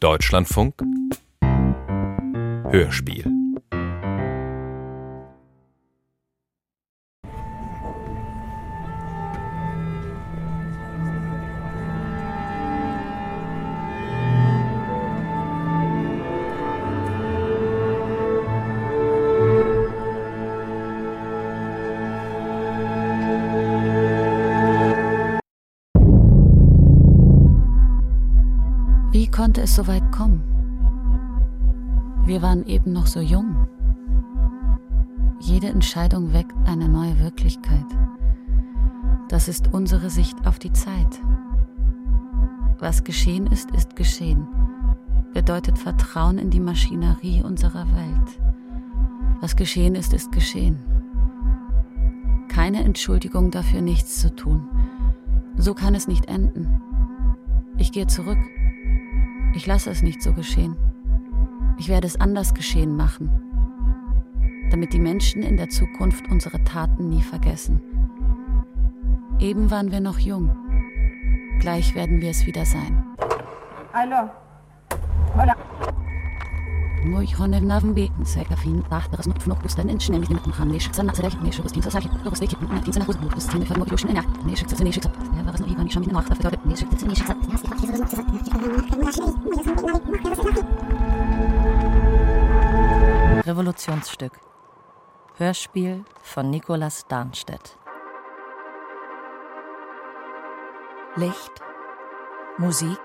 Deutschlandfunk. Hörspiel es so weit kommen? Wir waren eben noch so jung. Jede Entscheidung weckt eine neue Wirklichkeit. Das ist unsere Sicht auf die Zeit. Was geschehen ist, ist geschehen. Bedeutet Vertrauen in die Maschinerie unserer Welt. Was geschehen ist, ist geschehen. Keine Entschuldigung dafür, nichts zu tun. So kann es nicht enden. Ich gehe zurück. Ich lasse es nicht so geschehen. Ich werde es anders geschehen machen, damit die Menschen in der Zukunft unsere Taten nie vergessen. Eben waren wir noch jung. Gleich werden wir es wieder sein. Hallo. Hola. Moi honen naven beten sega fin tachtas not fnok bustan en schnell mit dem hamnisch sana zerech nisch rustin sa sachi ros deki na tin sana hus but bustin fa mo yoshn na nisch sa Revolutionsstück. Hörspiel von Nicolas Darnstedt Licht, Musik,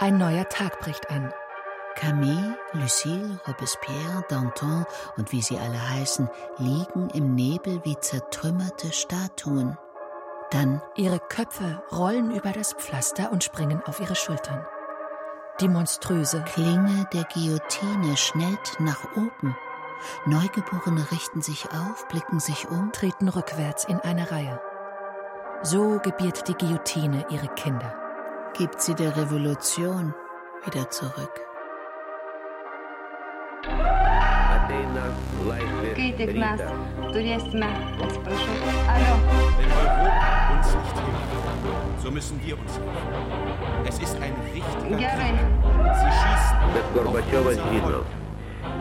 ein neuer Tag bricht an. Camille, Lucille, Robespierre, Danton und wie sie alle heißen, liegen im Nebel wie zertrümmerte Statuen. Dann Ihre Köpfe rollen über das Pflaster und springen auf ihre Schultern. Die monströse Klinge der Guillotine schnellt nach oben. Neugeborene richten sich auf, blicken sich um. treten rückwärts in eine Reihe. So gebiert die Guillotine ihre Kinder. gibt sie der Revolution wieder zurück. mes rytą. turėsime, atsiprašau, alio, Wenn Europa uns nicht hilft, so müssen wir uns helfen. Es ist ein richtiger gerai. Krieg. Sie schießen. Bet Gorbačiovas žino,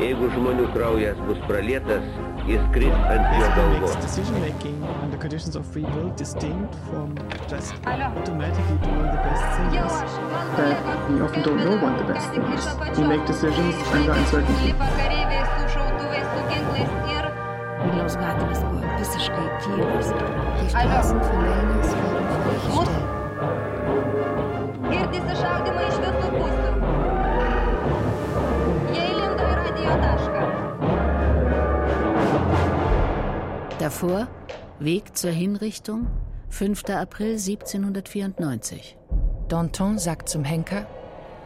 jeigu žmonių kraujas bus pralietas, jis kris ant jo This galvos. makes decision making under conditions of free will distinct from just Алло. automatically doing the best thing. Jau is aš, man that we often don't know what the best thing is. We make decisions under uncertainty. Lipa kareiviai su šautuvais, su ginklais ir... Vilniaus gatvės buvo visiškai tylios. Die Alter. Straßen Šaudimai iš visų pusių. Jie įlindo į radio tašką. Davor Weg zur Hinrichtung, 5. April 1794. Danton sagt zum Henker,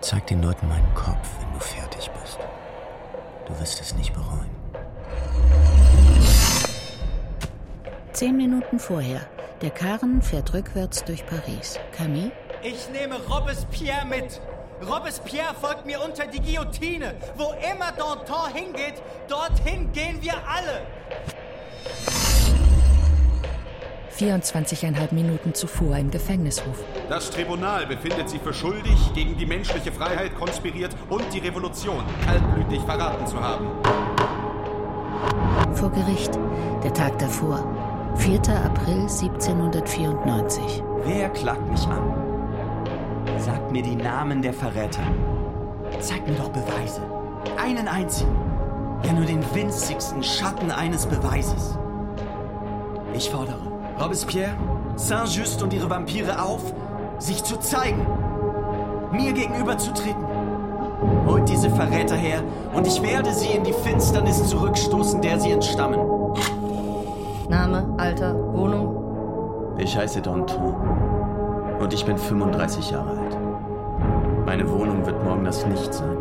Zeig den Leuten meinen Kopf, wenn du fertig bist. Du wirst es nicht bereuen. Zehn Minuten vorher. Der Karren fährt rückwärts durch Paris. Camille? Ich nehme Robespierre mit. Robespierre folgt mir unter die Guillotine. Wo immer Danton hingeht, dorthin gehen wir alle. 24,5 Minuten zuvor im Gefängnishof. Das Tribunal befindet sie für schuldig, gegen die menschliche Freiheit konspiriert und die Revolution kaltblütig verraten zu haben. Vor Gericht. Der Tag davor. 4. April 1794. Wer klagt mich an? Sagt mir die Namen der Verräter. Zeigt mir doch Beweise. Einen einzigen. Ja, nur den winzigsten Schatten eines Beweises. Ich fordere Robespierre, Saint-Just und ihre Vampire auf, sich zu zeigen. Mir gegenüberzutreten. Holt diese Verräter her und ich werde sie in die Finsternis zurückstoßen, der sie entstammen. Name, Alter, Wohnung. Ich heiße Danton und ich bin 35 Jahre alt. Meine Wohnung wird morgen das Licht sein.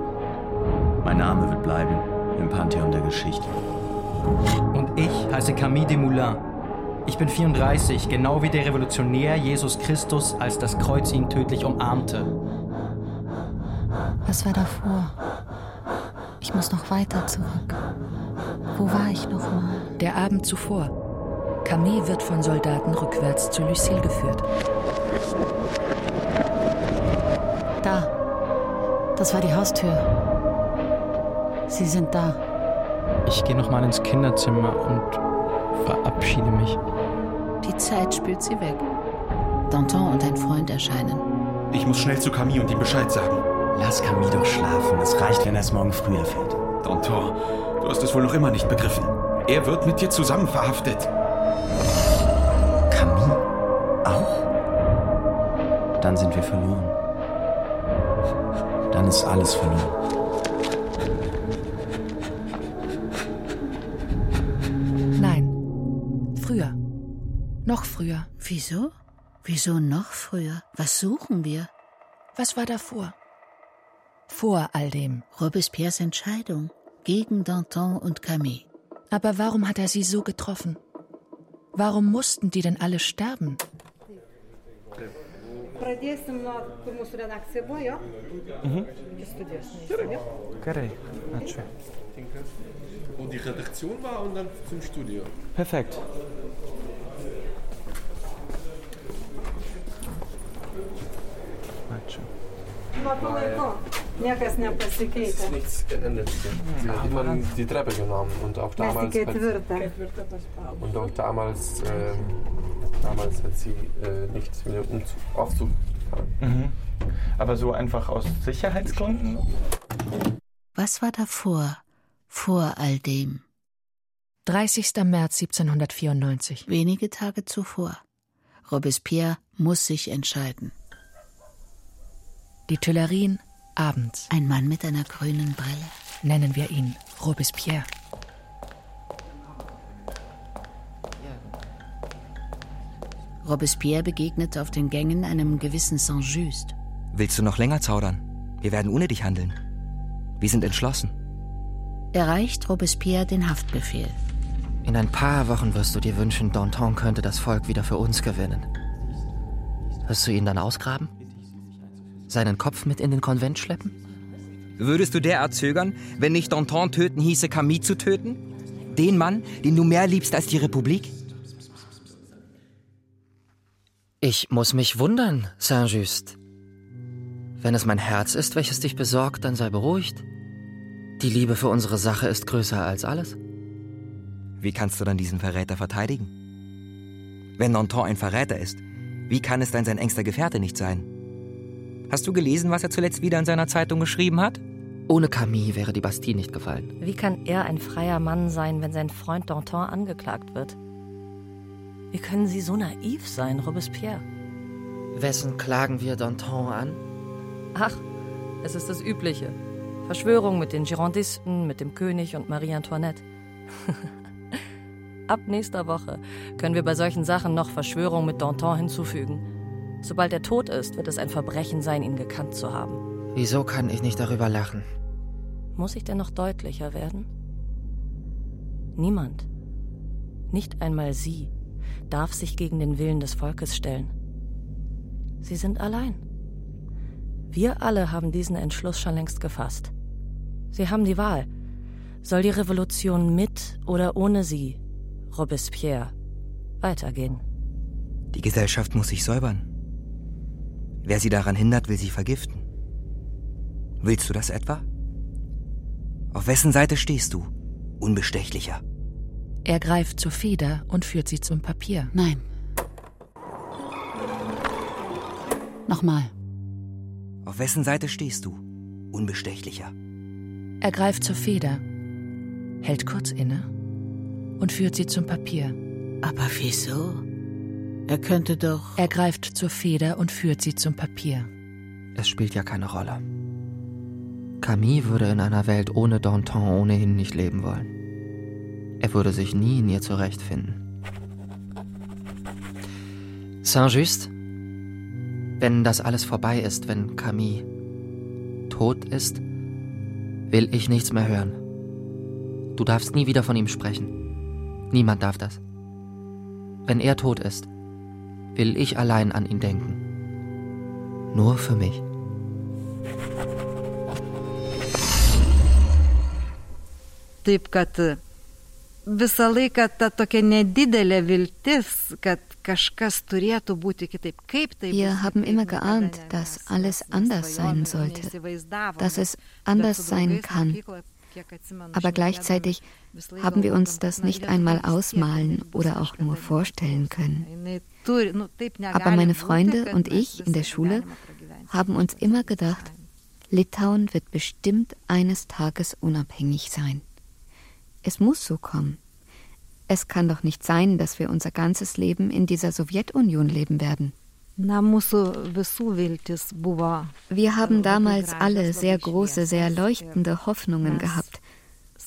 Mein Name wird bleiben im Pantheon der Geschichte. Und ich heiße Camille Desmoulins. Ich bin 34, genau wie der Revolutionär Jesus Christus, als das Kreuz ihn tödlich umarmte. Was war davor? Ich muss noch weiter zurück. Wo war ich noch mal? Der Abend zuvor. Camille wird von Soldaten rückwärts zu Lucille geführt. Das war die Haustür. Sie sind da. Ich gehe nochmal ins Kinderzimmer und verabschiede mich. Die Zeit spült sie weg. Danton und ein Freund erscheinen. Ich muss schnell zu Camille und ihm Bescheid sagen. Lass Camille doch schlafen. Es reicht, wenn er es morgen früh erfährt. Danton, du hast es wohl noch immer nicht begriffen. Er wird mit dir zusammen verhaftet. Camille? Auch? Dann sind wir verloren. Dann ist alles verloren. Nein. Früher. Noch früher. Wieso? Wieso noch früher? Was suchen wir? Was war davor? Vor all dem. Robespierres Entscheidung gegen Danton und Camille. Aber warum hat er sie so getroffen? Warum mussten die denn alle sterben? Mhm. Correct. Natürlich. Wo die Redaktion war und dann zum Studio. Perfekt. Ačiū. Niekas nepasikeitė. Ist nichts geändert. Sie hat immer die Treppe genommen und auch damals. Hat, ketvirtą. und auch damals, ähm, damals hat sie äh, nicht mit dem Umzug, Aufzug gefahren. Mhm. Aber so einfach aus Sicherheitsgründen? Was war davor? Vor all dem? 30. März 1794. Wenige Tage zuvor. Robespierre muss sich entscheiden. Die Tuilerien abends. Ein Mann mit einer grünen Brille. Nennen wir ihn Robespierre. Robespierre begegnet auf den Gängen einem gewissen Saint-Just. Willst du noch länger zaudern? Wir werden ohne dich handeln. Wir sind entschlossen. Erreicht Robespierre den Haftbefehl. In ein paar Wochen wirst du dir wünschen, Danton könnte das Volk wieder für uns gewinnen. Wirst du ihn dann ausgraben? Seinen Kopf mit in den Konvent schleppen? Würdest du derart zögern, wenn nicht Danton töten hieße, Camille zu töten? Den Mann, den du mehr liebst als die Republik? Ich muss mich wundern, Saint-Just. Wenn es mein Herz ist, welches dich besorgt, dann sei beruhigt. Die Liebe für unsere Sache ist größer als alles. Wie kannst du dann diesen Verräter verteidigen? Wenn Danton ein Verräter ist, wie kann es dann sein engster Gefährte nicht sein? Hast du gelesen, was er zuletzt wieder in seiner Zeitung geschrieben hat? Ohne Camille wäre die Bastille nicht gefallen. Wie kann er ein freier Mann sein, wenn sein Freund Danton angeklagt wird? Wie können Sie so naiv sein, Robespierre? Wessen klagen wir Danton an? Ach, es ist das Übliche. Verschwörung mit den Girondisten, mit dem König und Marie Antoinette. Ab nächster Woche können wir bei solchen Sachen noch Verschwörung mit Danton hinzufügen. Sobald er tot ist, wird es ein Verbrechen sein, ihn gekannt zu haben. Wieso kann ich nicht darüber lachen? Muss ich denn noch deutlicher werden? Niemand, nicht einmal Sie, darf sich gegen den Willen des Volkes stellen. Sie sind allein. Wir alle haben diesen Entschluss schon längst gefasst. Sie haben die Wahl. Soll die Revolution mit oder ohne Sie, Robespierre, weitergehen? Die Gesellschaft muss sich säubern. Wer sie daran hindert, will sie vergiften. Willst du das etwa? Auf wessen Seite stehst du, Unbestechlicher? Er greift zur Feder und führt sie zum Papier. Nein. Nochmal. Auf wessen Seite stehst du, Unbestechlicher? Er greift zur Feder, hält kurz inne und führt sie zum Papier. Aber wieso? Er könnte doch. Er greift zur Feder und führt sie zum Papier. Es spielt ja keine Rolle. Camille würde in einer Welt ohne Danton ohnehin nicht leben wollen. Er würde sich nie in ihr zurechtfinden. Saint-Just, wenn das alles vorbei ist, wenn Camille tot ist, will ich nichts mehr hören. Du darfst nie wieder von ihm sprechen. Niemand darf das. Wenn er tot ist, will ich allein an ihn denken. Nur für mich. Taip kad visą laiką ta tokia nedidelė viltis, kad kažkas turėtų būti kitaip. Kaip tai Wir haben immer geahnt, dass alles anders sein sollte, dass es anders sein kann. Aber gleichzeitig haben wir uns das nicht einmal ausmalen oder auch nur vorstellen können. Aber meine Freunde und ich in der Schule haben uns immer gedacht, Litauen wird bestimmt eines Tages unabhängig sein. Es muss so kommen. Es kann doch nicht sein, dass wir unser ganzes Leben in dieser Sowjetunion leben werden. Wir haben damals alle sehr große, sehr leuchtende Hoffnungen gehabt.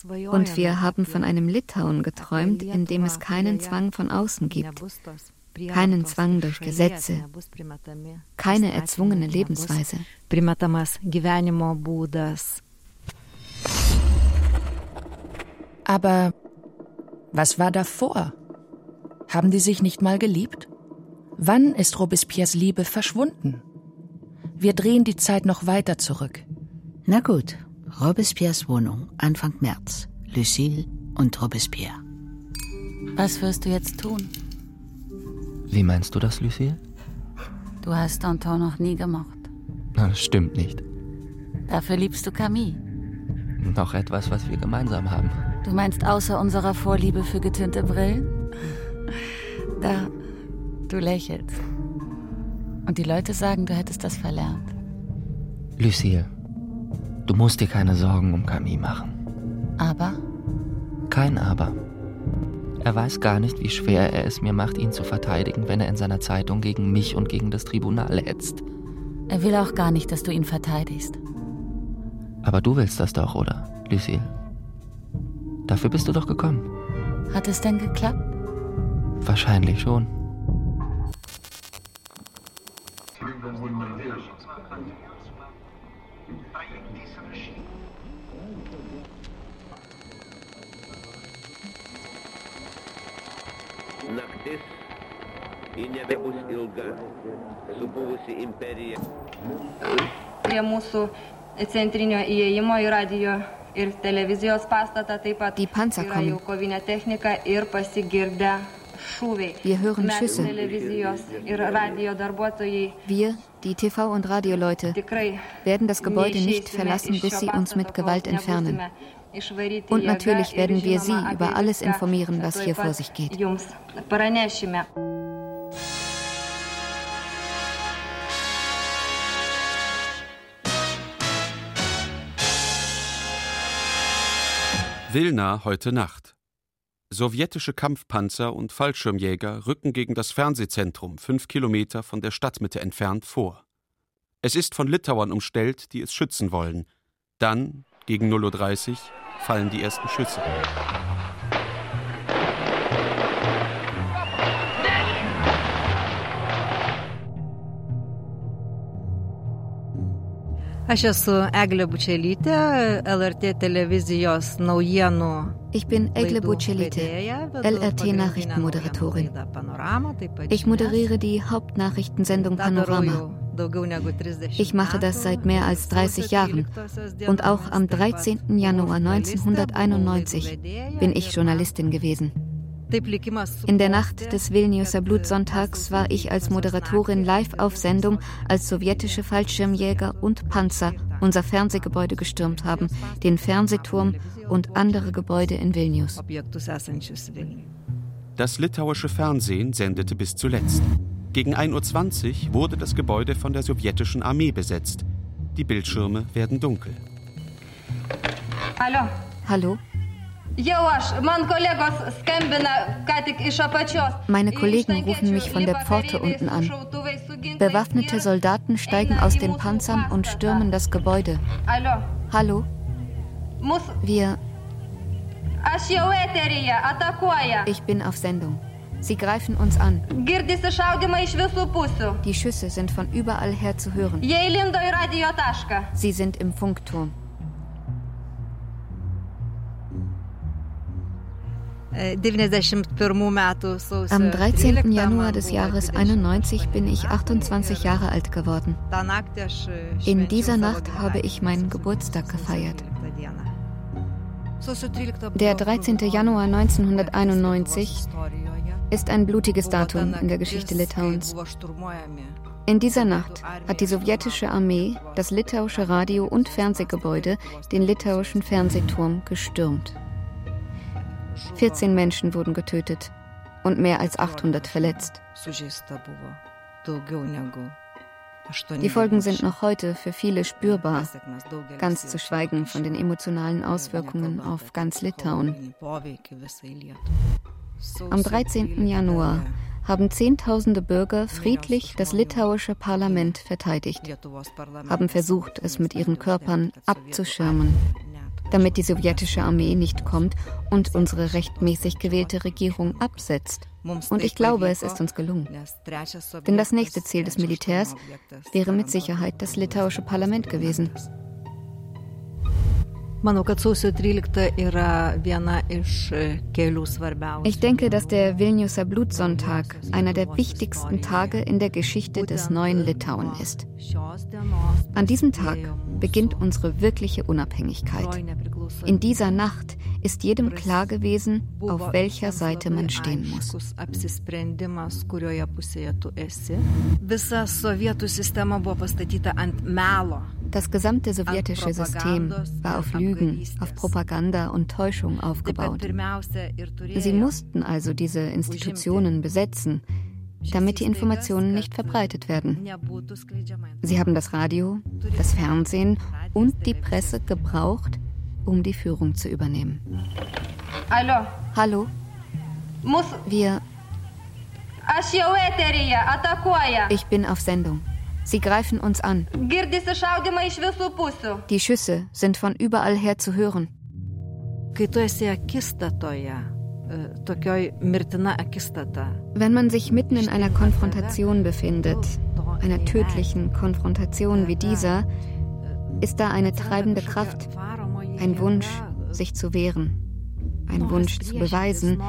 Und wir haben von einem Litauen geträumt, in dem es keinen Zwang von außen gibt, keinen Zwang durch Gesetze, keine erzwungene Lebensweise. Aber was war davor? Haben die sich nicht mal geliebt? Wann ist Robespierres Liebe verschwunden? Wir drehen die Zeit noch weiter zurück. Na gut, Robespierres Wohnung, Anfang März. Lucille und Robespierre. Was wirst du jetzt tun? Wie meinst du das, Lucille? Du hast Danton noch nie gemocht. Na, das stimmt nicht. Dafür liebst du Camille. Noch etwas, was wir gemeinsam haben. Du meinst außer unserer Vorliebe für getönte Brillen? Da, du lächelst. Und die Leute sagen, du hättest das verlernt. Lucille, du musst dir keine Sorgen um Camille machen. Aber? Kein Aber. Er weiß gar nicht, wie schwer er es mir macht, ihn zu verteidigen, wenn er in seiner Zeitung gegen mich und gegen das Tribunal hetzt. Er will auch gar nicht, dass du ihn verteidigst. Aber du willst das doch, oder, Lucille? Dafür bist du doch gekommen. Hat es denn geklappt? Wahrscheinlich schon. Naktis ji nebebus ilga. Supuvusi imperija. Prie mūsų centrinio įėjimo į radio Die Panzer kommen. Wir hören Schüsse. Wir, die TV- und Radioleute, werden das Gebäude nicht verlassen, bis sie uns mit Gewalt entfernen. Und natürlich werden wir Sie über alles informieren, was hier vor sich geht. Wilna heute Nacht. Sowjetische Kampfpanzer und Fallschirmjäger rücken gegen das Fernsehzentrum, fünf Kilometer von der Stadtmitte entfernt, vor. Es ist von Litauern umstellt, die es schützen wollen. Dann, gegen 0.30 Uhr, fallen die ersten Schüsse. Aš esu Eglė Bučelytė, LRT televizijos naujienų. Ich bin Egle Bucelite, vedėja, vedu LRT pagrindinę Nachrichtenmoderatorin. naujienų laidą Panorama, taip pat Ich moderiere die Hauptnachrichtensendung Panorama. jau daugiau negu 30 Ich mache das seit mehr als 30 Jahren. Und auch am 13. Januar 1991 bin ich Journalistin gewesen. In der Nacht des Vilniuser Blutsonntags war ich als Moderatorin live auf Sendung, als sowjetische Fallschirmjäger und Panzer unser Fernsehgebäude gestürmt haben, den Fernsehturm und andere Gebäude in Vilnius. Das litauische Fernsehen sendete bis zuletzt. Gegen 1.20 Uhr wurde das Gebäude von der sowjetischen Armee besetzt. Die Bildschirme werden dunkel. Alio. Hallo? Meine Kollegen rufen mich von der Pforte unten an. Bewaffnete Soldaten steigen aus den Panzern und stürmen das Gebäude. Hallo? Wir, ich bin auf Sendung. Sie greifen uns an. Die Schüsse sind von überall her zu hören. Sie sind im Funkturm. Am 13. 13 Januar des Jahres 20 91 bin ich 28 Jahre alt geworden. In dieser Nacht habe ich meinen Geburtstag gefeiert. 13 dieną. Der 13. Januar 1991 ist ein blutiges Datum in der Geschichte Litauens. In dieser Nacht hat die sowjetische Armee das litauische Radio- und Fernsehgebäude, den litauischen Fernsehturm, gestürmt. 14 Menschen wurden getötet und mehr als 800 verletzt. Die Folgen sind noch heute für viele spürbar, ganz zu schweigen von den emotionalen Auswirkungen auf ganz Litauen. Am 13. Januar haben Zehntausende Bürger friedlich das litauische Parlament verteidigt, haben versucht, es mit ihren Körpern abzuschirmen, damit die sowjetische Armee nicht kommt und unsere rechtmäßig gewählte Regierung absetzt. Und ich glaube, es ist uns gelungen. Denn das nächste Ziel des Militärs wäre mit Sicherheit das litauische Parlament gewesen. Ich denke, dass der Vilniuser Blutsonntag einer der wichtigsten Tage in der Geschichte des neuen Litauen ist. An diesem Tag beginnt unsere wirkliche Unabhängigkeit. In dieser Nacht ist jedem klar gewesen, auf welcher Seite man stehen muss. Das gesamte sowjetische System war auf Lügen, auf Propaganda und Täuschung aufgebaut. Sie mussten also diese Institutionen besetzen, damit die Informationen nicht verbreitet werden. Sie haben das Radio, das Fernsehen und die Presse gebraucht, um die Führung zu übernehmen. Hallo. Hallo? Muss. Wir. Ich bin auf Sendung. Sie greifen uns an. Die Schüsse sind von überall her zu hören. Wenn man sich mitten in einer Konfrontation befindet, einer tödlichen Konfrontation wie dieser, ist da eine treibende Kraft, ein Wunsch, sich zu wehren, ein Wunsch zu beweisen,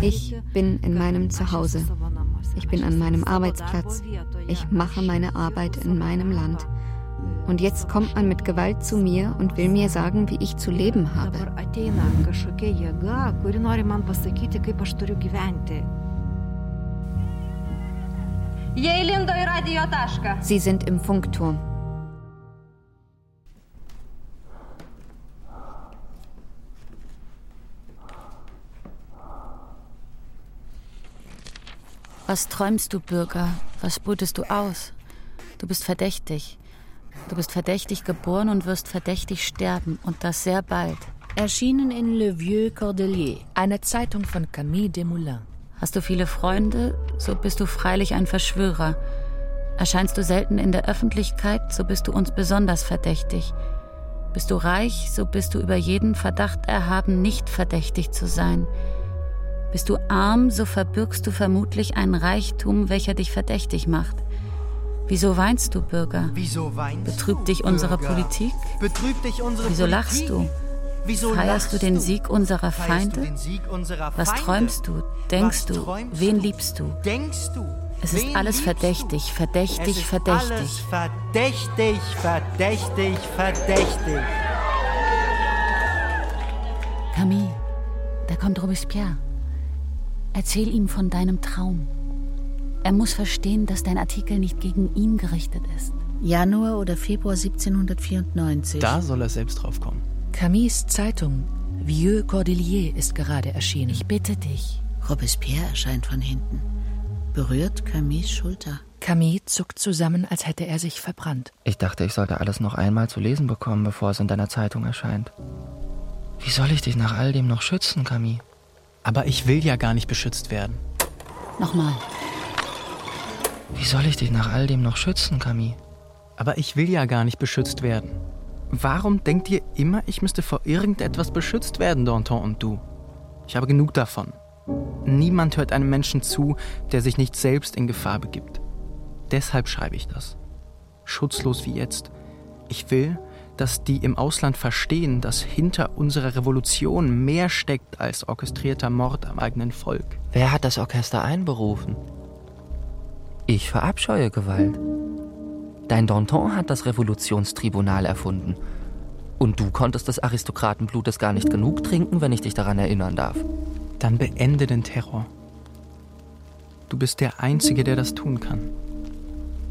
ich bin in meinem Zuhause, ich bin an meinem Arbeitsplatz, ich mache meine Arbeit in meinem Land. Und jetzt kommt man mit Gewalt zu mir und will mir sagen, wie ich zu leben habe. Sie sind im Funkturm. Was träumst du, Bürger? Was brütest du aus? Du bist verdächtig. Du bist verdächtig geboren und wirst verdächtig sterben, und das sehr bald. Erschienen in Le Vieux Cordelier, eine Zeitung von Camille Desmoulins. Hast du viele Freunde, so bist du freilich ein Verschwörer. Erscheinst du selten in der Öffentlichkeit, so bist du uns besonders verdächtig. Bist du reich, so bist du über jeden Verdacht erhaben, nicht verdächtig zu sein. Bist du arm, so verbürgst du vermutlich einen Reichtum, welcher dich verdächtig macht. Wieso weinst du, Bürger? Wieso weinst Betrübt dich unsere Bürger? Politik? Betrübt dich unsere Wieso Politik? lachst du? Wieso Feierst du den? Sieg unserer Feinde? Sieg unserer Was Feinde? träumst du? Denkst Was du? träumst Wen liebst du? Denkst du? Es ist alles verdächtig, verdächtig, es ist verdächtig. Alles verdächtig, verdächtig, verdächtig. Camille, da kommt Robespierre. Erzähl ihm von deinem Traum. Er muss verstehen, dass dein Artikel nicht gegen ihn gerichtet ist. Januar oder Februar 1794. Da soll er selbst drauf kommen. Camilles Zeitung Vieux Cordelier ist gerade erschienen. Ich bitte dich. Robespierre erscheint von hinten, berührt Camilles Schulter. Camille zuckt zusammen, als hätte er sich verbrannt. Ich dachte, ich sollte alles noch einmal zu lesen bekommen, bevor es in deiner Zeitung erscheint. Wie soll ich dich nach all dem noch schützen, Camille? Aber ich will ja gar nicht beschützt werden. Nochmal. Wie soll ich dich nach all dem noch schützen, Camille? Aber ich will ja gar nicht beschützt werden. Warum denkt ihr immer, ich müsste vor irgendetwas beschützt werden, Danton und du? Ich habe genug davon. Niemand hört einem Menschen zu, der sich nicht selbst in Gefahr begibt. Deshalb schreibe ich das. Schutzlos wie jetzt. Ich will, dass die im Ausland verstehen, dass hinter unserer Revolution mehr steckt als orchestrierter Mord am eigenen Volk. Wer hat das Orchester einberufen? Ich verabscheue Gewalt. Dein Danton hat das Revolutionstribunal erfunden. Und du konntest des Aristokratenblutes gar nicht genug trinken, wenn ich dich daran erinnern darf. Dann beende den Terror. Du bist der Einzige, der das tun kann.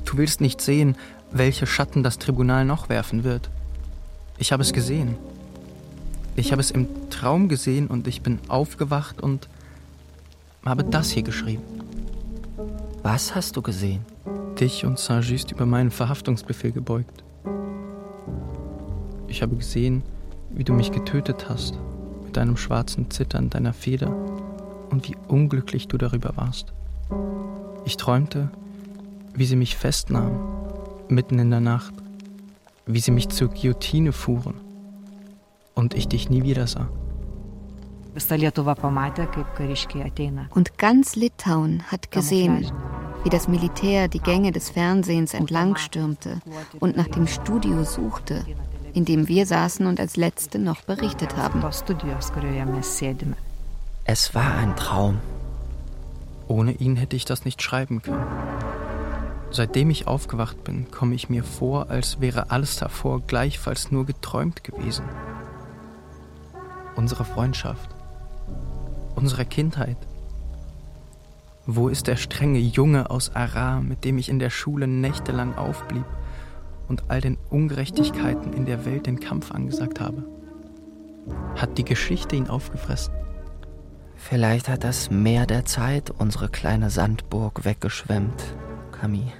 Du willst nicht sehen, welche Schatten das Tribunal noch werfen wird. Ich habe es gesehen. Ich habe es im Traum gesehen und ich bin aufgewacht und habe das hier geschrieben. Was hast du gesehen? Dich und Saint-Just über meinen Verhaftungsbefehl gebeugt. Ich habe gesehen, wie du mich getötet hast, mit deinem schwarzen Zittern deiner Feder und wie unglücklich du darüber warst. Ich träumte, wie sie mich festnahmen, mitten in der Nacht, wie sie mich zur Guillotine fuhren und ich dich nie wieder sah. Und ganz Litauen hat gesehen, wie das Militär die Gänge des Fernsehens entlangstürmte und nach dem Studio suchte, in dem wir saßen und als Letzte noch berichtet haben. Es war ein Traum. Ohne ihn hätte ich das nicht schreiben können. Seitdem ich aufgewacht bin, komme ich mir vor, als wäre alles davor gleichfalls nur geträumt gewesen. Unsere Freundschaft, unsere Kindheit. Wo ist der strenge Junge aus Aram, mit dem ich in der Schule nächtelang aufblieb und all den Ungerechtigkeiten in der Welt den Kampf angesagt habe? Hat die Geschichte ihn aufgefressen? Vielleicht hat das Meer der Zeit unsere kleine Sandburg weggeschwemmt, Camille.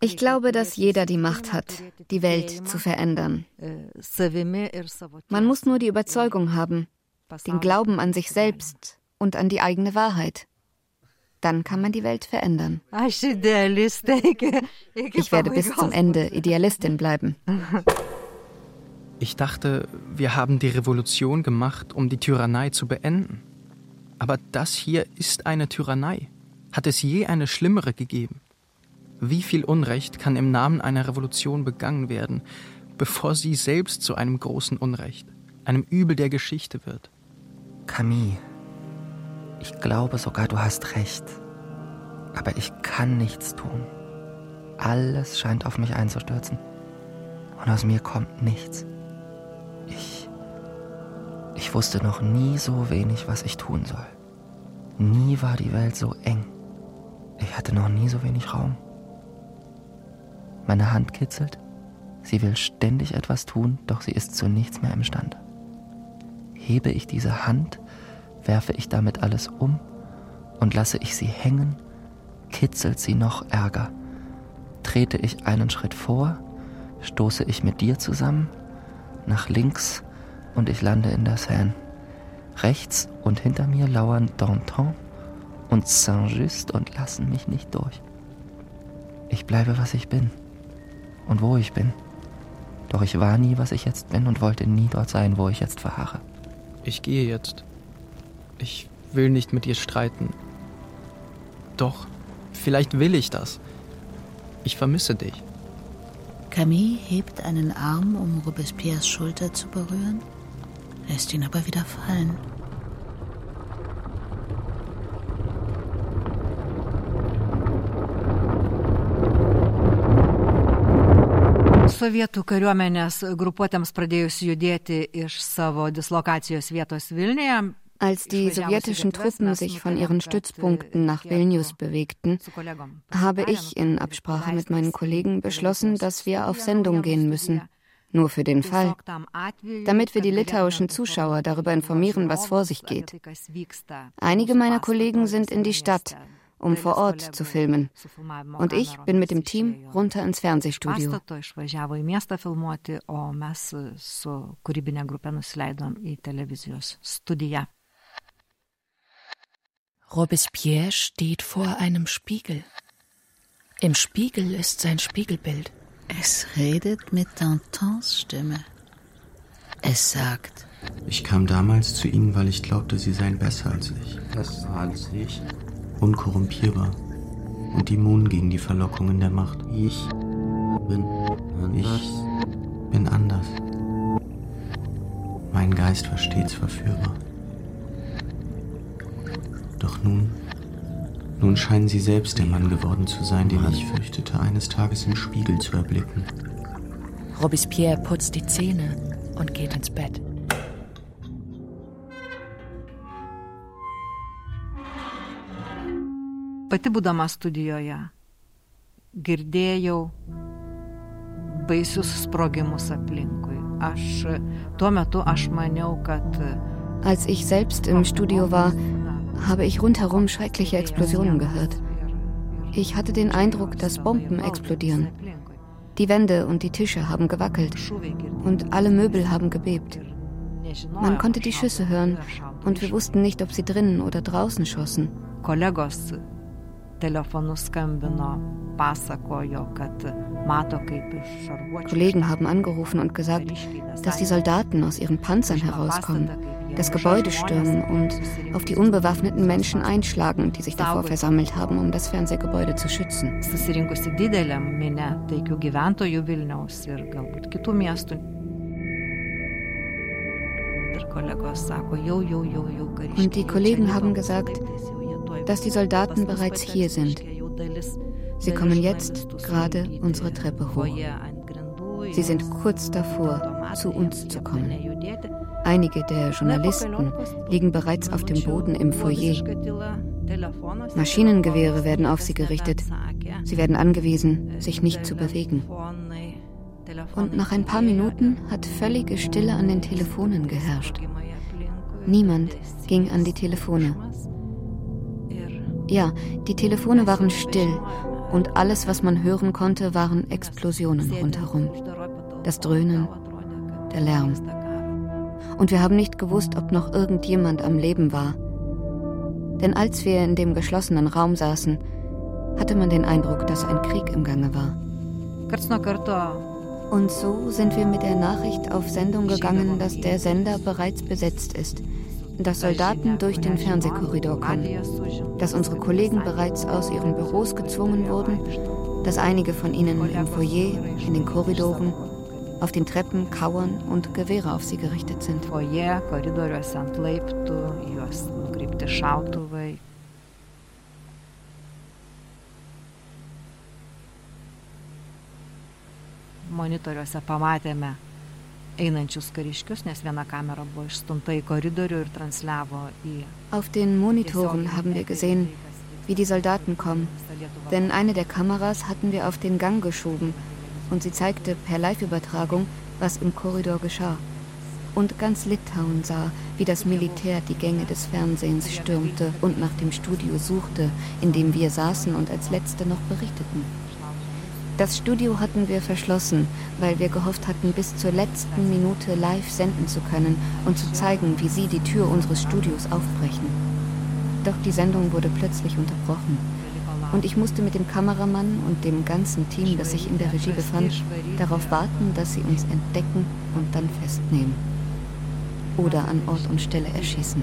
Ich glaube, dass jeder die Macht hat, die Welt zu verändern. Man muss nur die Überzeugung haben, den Glauben an sich selbst und an die eigene Wahrheit. Dann kann man die Welt verändern. Ich werde bis zum Ende Idealistin bleiben. Ich dachte, wir haben die Revolution gemacht, um die Tyrannei zu beenden. Aber das hier ist eine Tyrannei. Hat es je eine schlimmere gegeben? Wie viel Unrecht kann im Namen einer Revolution begangen werden, bevor sie selbst zu einem großen Unrecht, einem Übel der Geschichte wird? Camille, ich glaube sogar, du hast recht. Aber ich kann nichts tun. Alles scheint auf mich einzustürzen. Und aus mir kommt nichts. Ich. Wusste noch nie so wenig, was ich tun soll. Nie war die Welt so eng. Ich hatte noch nie so wenig Raum. Meine Hand kitzelt. Sie will ständig etwas tun, doch sie ist zu nichts mehr imstande. Hebe ich diese Hand, werfe ich damit alles um und lasse ich sie hängen, kitzelt sie noch ärger. Trete ich einen Schritt vor, stoße ich mit dir zusammen, nach links und ich lande in der Seine. Rechts und hinter mir lauern Danton und Saint-Just und lassen mich nicht durch. Ich bleibe, was ich bin und wo ich bin. Doch ich war nie, was ich jetzt bin und wollte nie dort sein, wo ich jetzt verharre. Ich gehe jetzt. Ich will nicht mit dir streiten. Doch, vielleicht will ich das. Ich vermisse dich. Camille hebt einen Arm, um Robespierres Schulter zu berühren, lässt ihn aber wieder fallen. Sovietų kariuomenės grupuotėms pradėjus judėti iš savo dislokacijos vietos Vilniuje, Als die sowjetischen Truppen sich von ihren Stützpunkten nach Vilnius bewegten, habe ich in Absprache mit meinen Kollegen beschlossen, dass wir auf Sendung gehen müssen. Nur für den Fall, damit wir die litauischen Zuschauer darüber informieren, was vor sich geht. Einige meiner Kollegen sind in die Stadt, um vor Ort zu filmen. Und ich bin mit dem Team runter ins Fernsehstudio. Robespierre steht vor einem Spiegel. Im Spiegel ist sein Spiegelbild. Es redet mit Dantons Stimme. Es sagt: Ich kam damals zu Ihnen, weil ich glaubte, Sie seien besser als ich. Besser als ich? Unkorrumpierbar. Und immun gegen die Verlockungen der Macht. Ich bin anders. Ich bin anders. Mein Geist war stets verführbar. Doch nun Nun scheinen Sie selbst der Mann geworden zu sein, den ich fürchtete, eines Tages im Spiegel zu erblicken. Robespierre putzt die Zähne und geht ins Bett. Pati būdama studijoje girdėjau baisius sprogimus aplinkui. Aš tuo metu aš maniau, kad Als ich selbst im Studio war, habe ich rundherum schreckliche Explosionen gehört. Ich hatte den Eindruck, dass Bomben explodieren. Die Wände und die Tische haben gewackelt und alle Möbel haben gebebt. Man konnte die Schüsse hören und wir wussten nicht, ob sie drinnen oder draußen schossen. kolegos telefonu skambino, pasakojo, kad mato, kaip iš šarvuočių. Kollegen haben angerufen und gesagt, dass die Soldaten aus ihren Panzern herauskommen, das Gebäude stürmen und auf die unbewaffneten Menschen einschlagen, die sich davor versammelt haben, um das Fernsehgebäude zu schützen. Und die Kollegen haben gesagt, dass die Soldaten bereits hier sind. Sie kommen jetzt gerade unsere Treppe hoch. Sie sind kurz davor, zu uns zu kommen. Einige der Journalisten liegen bereits auf dem Boden im Foyer. Maschinengewehre werden auf sie gerichtet. Sie werden angewiesen, sich nicht zu bewegen. Und nach ein paar Minuten hat völlige Stille an den Telefonen geherrscht. Niemand ging an die Telefone. Ja, die Telefone waren still und alles, was man hören konnte, waren Explosionen rundherum. Das Dröhnen, der Lärm. Und wir haben nicht gewusst, ob noch irgendjemand am Leben war. Denn als wir in dem geschlossenen Raum saßen, hatte man den Eindruck, dass ein Krieg im Gange war. Und so sind wir mit der Nachricht auf Sendung gegangen, dass der Sender bereits besetzt ist, dass Soldaten durch den Fernsehkorridor kommen, dass unsere Kollegen bereits aus ihren Büros gezwungen wurden, dass einige von ihnen im Foyer, in den Korridoren, auf den Treppen kauern und Gewehre auf sie gerichtet sind. foje, koridoriuose ant laiptų, į juos nukreipti šautuvai. Monitoriuose pamatėme einančius kariškius, nes viena kamera buvo išstumta į koridorių ir transliavo į Auf den Monitoren haben wir gesehen, wie die Soldaten kommen, denn eine der Kameras hatten wir auf den Gang geschoben und sie zeigte per Live-Übertragung, was im Korridor geschah. Und ganz Litauen sah, wie das Militär die Gänge des Fernsehens stürmte und nach dem Studio suchte, in dem wir saßen und als Letzte noch berichteten. Das Studio hatten wir verschlossen, weil wir gehofft hatten, bis zur letzten Minute live senden zu können und zu zeigen, wie sie die Tür unseres Studios aufbrechen. Doch die Sendung wurde plötzlich unterbrochen. Und ich musste mit dem Kameramann und dem ganzen Team, das sich in der Regie befand, darauf warten, dass sie uns entdecken und dann festnehmen. Oder an Ort und Stelle erschießen.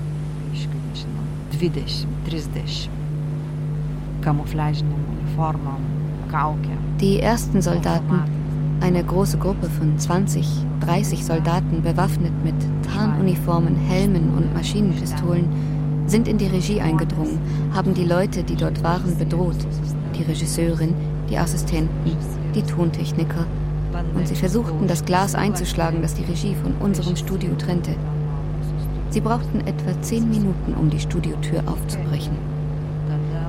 20, 30 kamufliažinėm uniformom, kaukė. Die ersten Soldaten, eine große Gruppe von 20, 30 Soldaten bewaffnet mit Tarnuniformen, Helmen und Maschinenpistolen, sind in die Regie eingedrungen, haben die Leute, die dort waren, bedroht. Die Regisseurin, die Assistenten, die Tontechniker. Und sie versuchten, das Glas einzuschlagen, das die Regie von unserem Studio trennte. Sie brauchten etwa zehn Minuten, um die Studiotür aufzubrechen.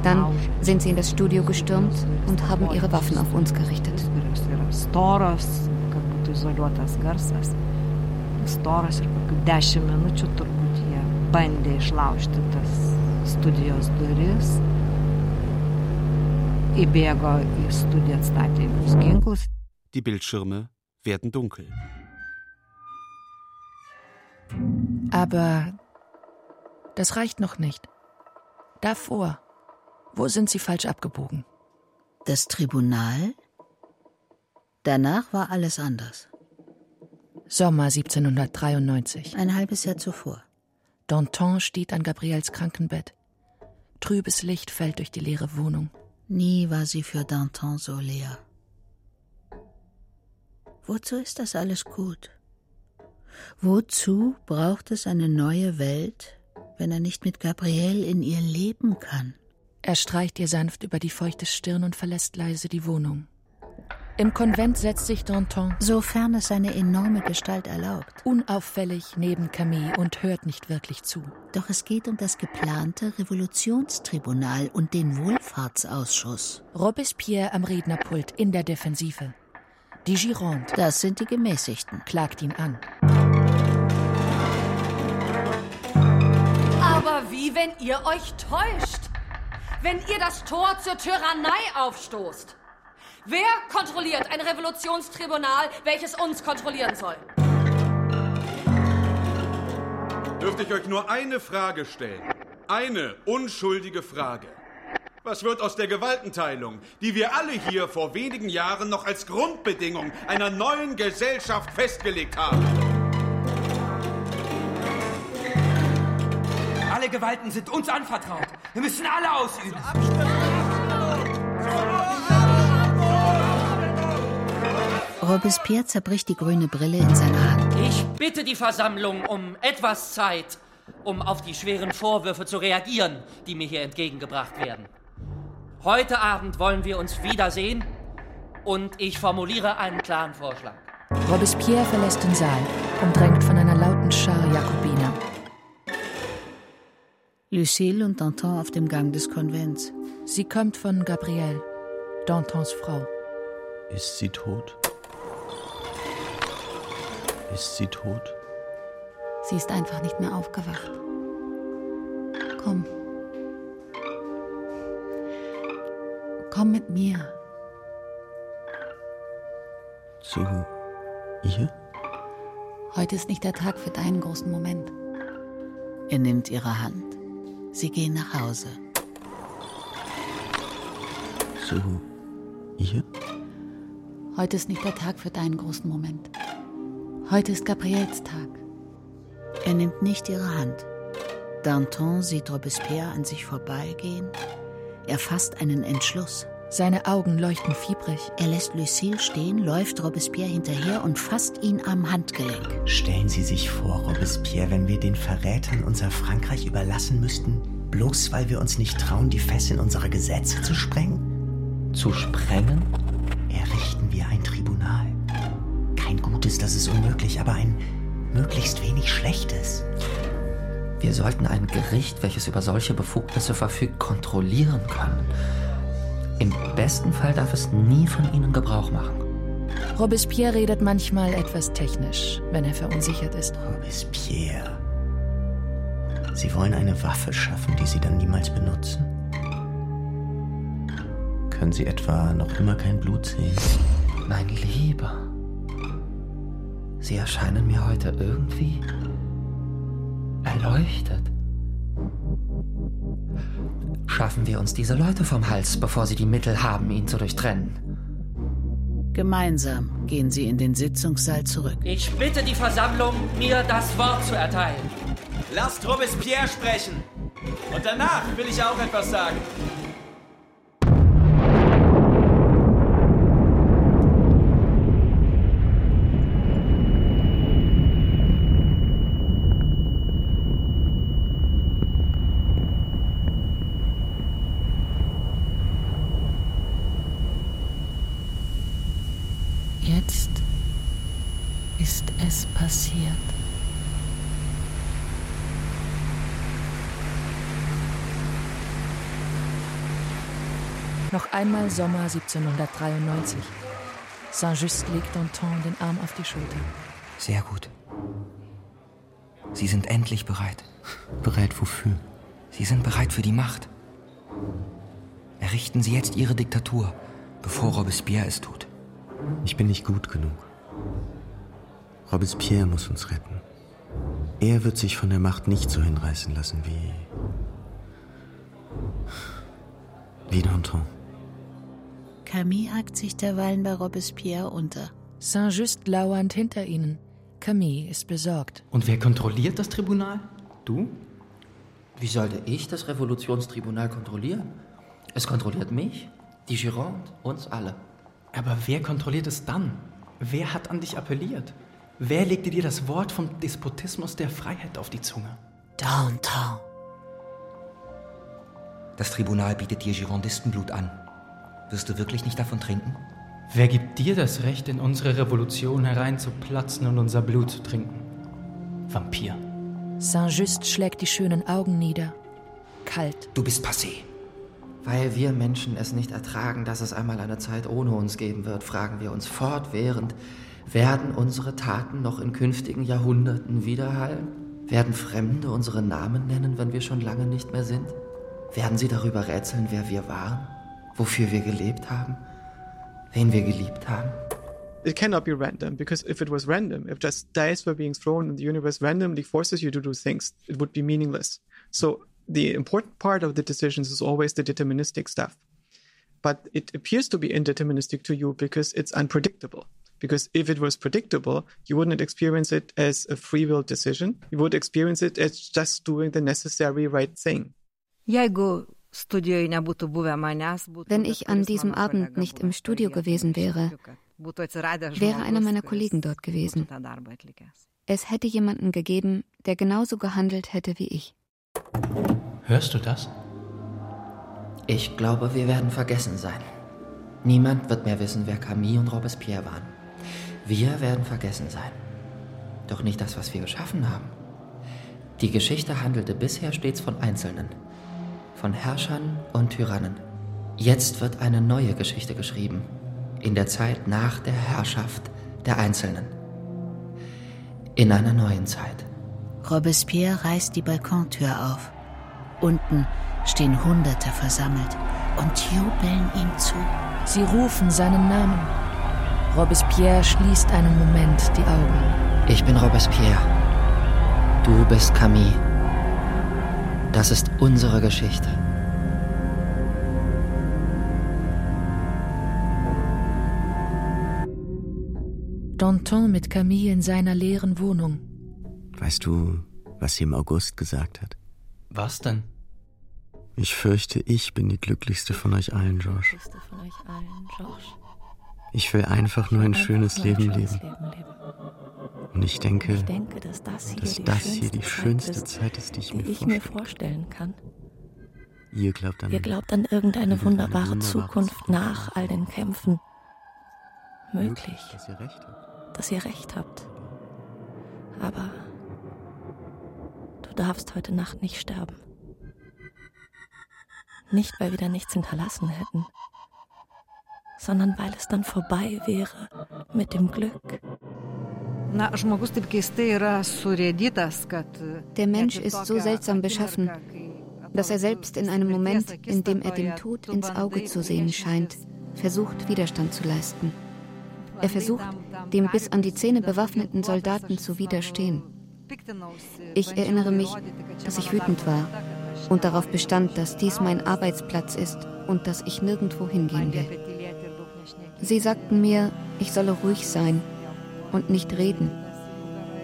Dann sind sie in das Studio gestürmt und haben ihre Waffen auf uns gerichtet. Storos, kad būtų izoliuotas garsas. Storos ir kokių dešimt minučių turbūt bandė išlaužti tas studijos duris. Įbėgo į studiją, atstatė įvairius ginklus. Die Bildschirme werden dunkel. Aber das reicht noch nicht. Davor, wo sind Sie falsch abgebogen? Das Tribunal? Danach war alles anders. Sommer 1793. Ein halbes Jahr zuvor. Danton steht an Gabriels Krankenbett. Trübes Licht fällt durch die leere Wohnung. Nie war sie für Danton so leer. Wozu ist das alles gut? Wozu braucht es eine neue Welt, wenn er nicht mit Gabrielle in ihr leben kann? Er streicht ihr sanft über die feuchte Stirn und verlässt leise die Wohnung. Im Konvent setzt sich Danton, sofern es seine enorme Gestalt erlaubt, unauffällig neben Camille und hört nicht wirklich zu. Doch es geht um das geplante Revolutionstribunal und den Wohlfahrtsausschuss. Robespierre am Rednerpult in der Defensive. Die Gironde. Das sind die Gemäßigten. Klagt ihn an. Aber wie, wenn ihr euch täuscht? Wenn ihr das Tor zur Tyrannei aufstoßt? Wer kontrolliert ein Revolutionstribunal, welches uns kontrollieren soll? Dürfte ich euch nur eine Frage stellen? Eine unschuldige Frage. Was wird aus der Gewaltenteilung, die wir alle hier vor wenigen Jahren noch als Grundbedingung einer neuen Gesellschaft festgelegt haben? Alle Gewalten sind uns anvertraut. Wir müssen alle ausüben. Robespierre zerbricht die grüne Brille in seiner Hand. Ich bitte die Versammlung um etwas Zeit, um auf die schweren Vorwürfe zu reagieren, die mir hier entgegengebracht werden. Heute Abend wollen wir uns wiedersehen und ich formuliere einen klaren Vorschlag. Robespierre verlässt den Saal, umdrängt von einer lauten Schar Jakobiner. Lucille und Danton auf dem Gang des Konvents. Sie kommt von Gabrielle, Dantons Frau. Ist sie tot? Ist sie tot? Sie ist einfach nicht mehr aufgewacht. Komm. Komm mit mir. Zu ihr? Heute ist nicht der Tag für deinen großen Moment. Er nimmt ihre Hand. Sie gehen nach Hause. Zu ihr? Heute ist nicht der Tag für deinen großen Moment. Heute ist Gabriels Tag. Er nimmt nicht ihre Hand. Danton sieht Robespierre an sich vorbeigehen. Er fasst einen Entschluss. Seine Augen leuchten fiebrig. Er lässt Lucille stehen, läuft Robespierre hinterher und fasst ihn am Handgelenk. Stellen Sie sich vor, Robespierre, wenn wir den Verrätern unser Frankreich überlassen müssten, bloß weil wir uns nicht trauen, die Fesseln unserer Gesetze zu sprengen? Zu sprengen? Errichten wir ein Tribunal. Gutes, das ist unmöglich, aber ein möglichst wenig schlechtes. Wir sollten ein Gericht, welches über solche Befugnisse verfügt, kontrollieren können. Im besten Fall darf es nie von ihnen Gebrauch machen. Robespierre redet manchmal etwas technisch, wenn er verunsichert ist. Robespierre. Sie wollen eine Waffe schaffen, die Sie dann niemals benutzen? Können Sie etwa noch immer kein Blut sehen? Mein Lieber. Sie erscheinen mir heute irgendwie erleuchtet. Schaffen wir uns diese Leute vom Hals, bevor sie die Mittel haben, ihn zu durchtrennen. Gemeinsam gehen sie in den Sitzungssaal zurück. Ich bitte die Versammlung, mir das Wort zu erteilen. Lasst Robespierre sprechen. Und danach will ich auch etwas sagen. Jetzt ist es passiert. Noch einmal Sommer 1793. Saint-Just legt Danton den Arm auf die Schulter. Sehr gut. Sie sind endlich bereit. Bereit wofür? Sie sind bereit für die Macht. Errichten Sie jetzt Ihre Diktatur, bevor Robespierre es tut. Ich bin nicht gut genug. Robespierre muss uns retten. Er wird sich von der Macht nicht so hinreißen lassen wie. wie Danton. Camille hakt sich derweilen bei Robespierre unter. Saint-Just lauernd hinter ihnen. Camille ist besorgt. Und wer kontrolliert das Tribunal? Du? Wie sollte ich das Revolutionstribunal kontrollieren? Es kontrolliert mich, die Gironde, uns alle. Aber wer kontrolliert es dann? Wer hat an dich appelliert? Wer legte dir das Wort vom Despotismus der Freiheit auf die Zunge? Danton. Das Tribunal bietet dir Girondistenblut an. Wirst du wirklich nicht davon trinken? Wer gibt dir das Recht, in unsere Revolution hereinzuplatzen und unser Blut zu trinken? Vampir. Saint-Just schlägt die schönen Augen nieder. Kalt. Du bist passé. Weil wir Menschen es nicht ertragen, dass es einmal eine Zeit ohne uns geben wird, fragen wir uns fortwährend, werden unsere Taten noch in künftigen Jahrhunderten widerhallen? Werden Fremde unsere Namen nennen, wenn wir schon lange nicht mehr sind? Werden sie darüber rätseln, wer wir waren? Wofür wir gelebt haben? Wen wir geliebt haben? it cannot be random because if it was random, if just dice were being thrown and the universe randomly forces you to do things, it would be meaningless. So the important part of the decisions is always the deterministic stuff. But it appears to be indeterministic to you because it's unpredictable. Because if it was predictable, you wouldn't experience it as a free will decision. You would experience it as just doing the necessary right thing. Jeigu Wenn ich an diesem Abend nicht im Studio gewesen wäre, wäre einer meiner Kollegen dort gewesen. Es hätte jemanden gegeben, der genauso gehandelt hätte wie ich. Hörst du das? Ich glaube, wir werden vergessen sein. Niemand wird mehr wissen, wer Camille und Robespierre waren. Wir werden vergessen sein. Doch nicht das, was wir geschaffen haben. Die Geschichte handelte bisher stets von Einzelnen, von Herrschern und Tyrannen. Jetzt wird eine neue Geschichte geschrieben, in der Zeit nach der Herrschaft der Einzelnen. In einer neuen Zeit. Robespierre reißt die Balkontür auf. Unten stehen Hunderte versammelt und jubeln ihm zu. Sie rufen seinen Namen. Robespierre schließt einen Moment die Augen. Ich bin Robespierre. Du bist Camille. Das ist unsere Geschichte. Danton mit Camille in seiner leeren Wohnung. Weißt du, was sie im August gesagt hat? Was denn? Ich fürchte, ich bin die glücklichste von euch allen, George. Ich will einfach nur ein schönes Leben leben. Und ich denke, Ich denke, dass das hier, dass die, das schönste hier die schönste Zeit ist, Zeit ist, die ich die mir ich vorstelle. mir vorstellen kann. Ihr glaubt an Ihr glaubt an irgendeine irgendeine wunderbare wunderbare Zukunft nach all den Kämpfen. Möglich, dass ihr recht habt. dass ihr recht habt. Aber du darfst heute Nacht nicht sterben. Nicht, weil wir da nichts hinterlassen hätten, sondern weil es dann vorbei wäre mit dem Glück. Der Mensch ist so seltsam beschaffen, dass er selbst in einem Moment, in dem er dem Tod ins Auge zu sehen scheint, versucht, Widerstand zu leisten. Er versucht, dem bis an die Zähne bewaffneten Soldaten zu widerstehen. Ich erinnere mich, dass ich wütend war und darauf bestand, dass dies mein Arbeitsplatz ist und dass ich nirgendwo hingehen will. Sie sagten mir, ich solle ruhig sein und nicht reden.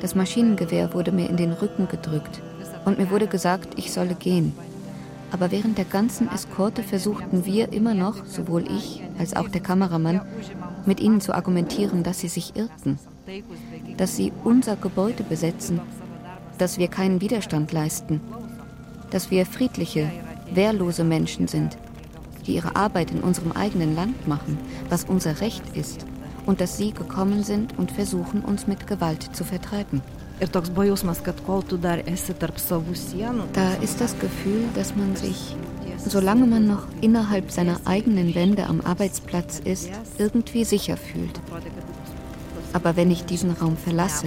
Das Maschinengewehr wurde mir in den Rücken gedrückt und mir wurde gesagt, ich solle gehen. Aber während der ganzen Eskorte versuchten wir immer noch, sowohl ich als auch der Kameramann, mit ihnen zu argumentieren, dass sie sich irrten, dass sie unser Gebäude besetzen, dass wir keinen Widerstand leisten, dass wir friedliche, wehrlose Menschen sind, die ihre Arbeit in unserem eigenen Land machen, was unser Recht ist, und dass sie gekommen sind und versuchen, uns mit Gewalt zu vertreiben. Da ist das Gefühl, dass man sich, solange man noch innerhalb seiner eigenen Wände am Arbeitsplatz ist, irgendwie sicher fühlt. Aber wenn ich diesen Raum verlasse,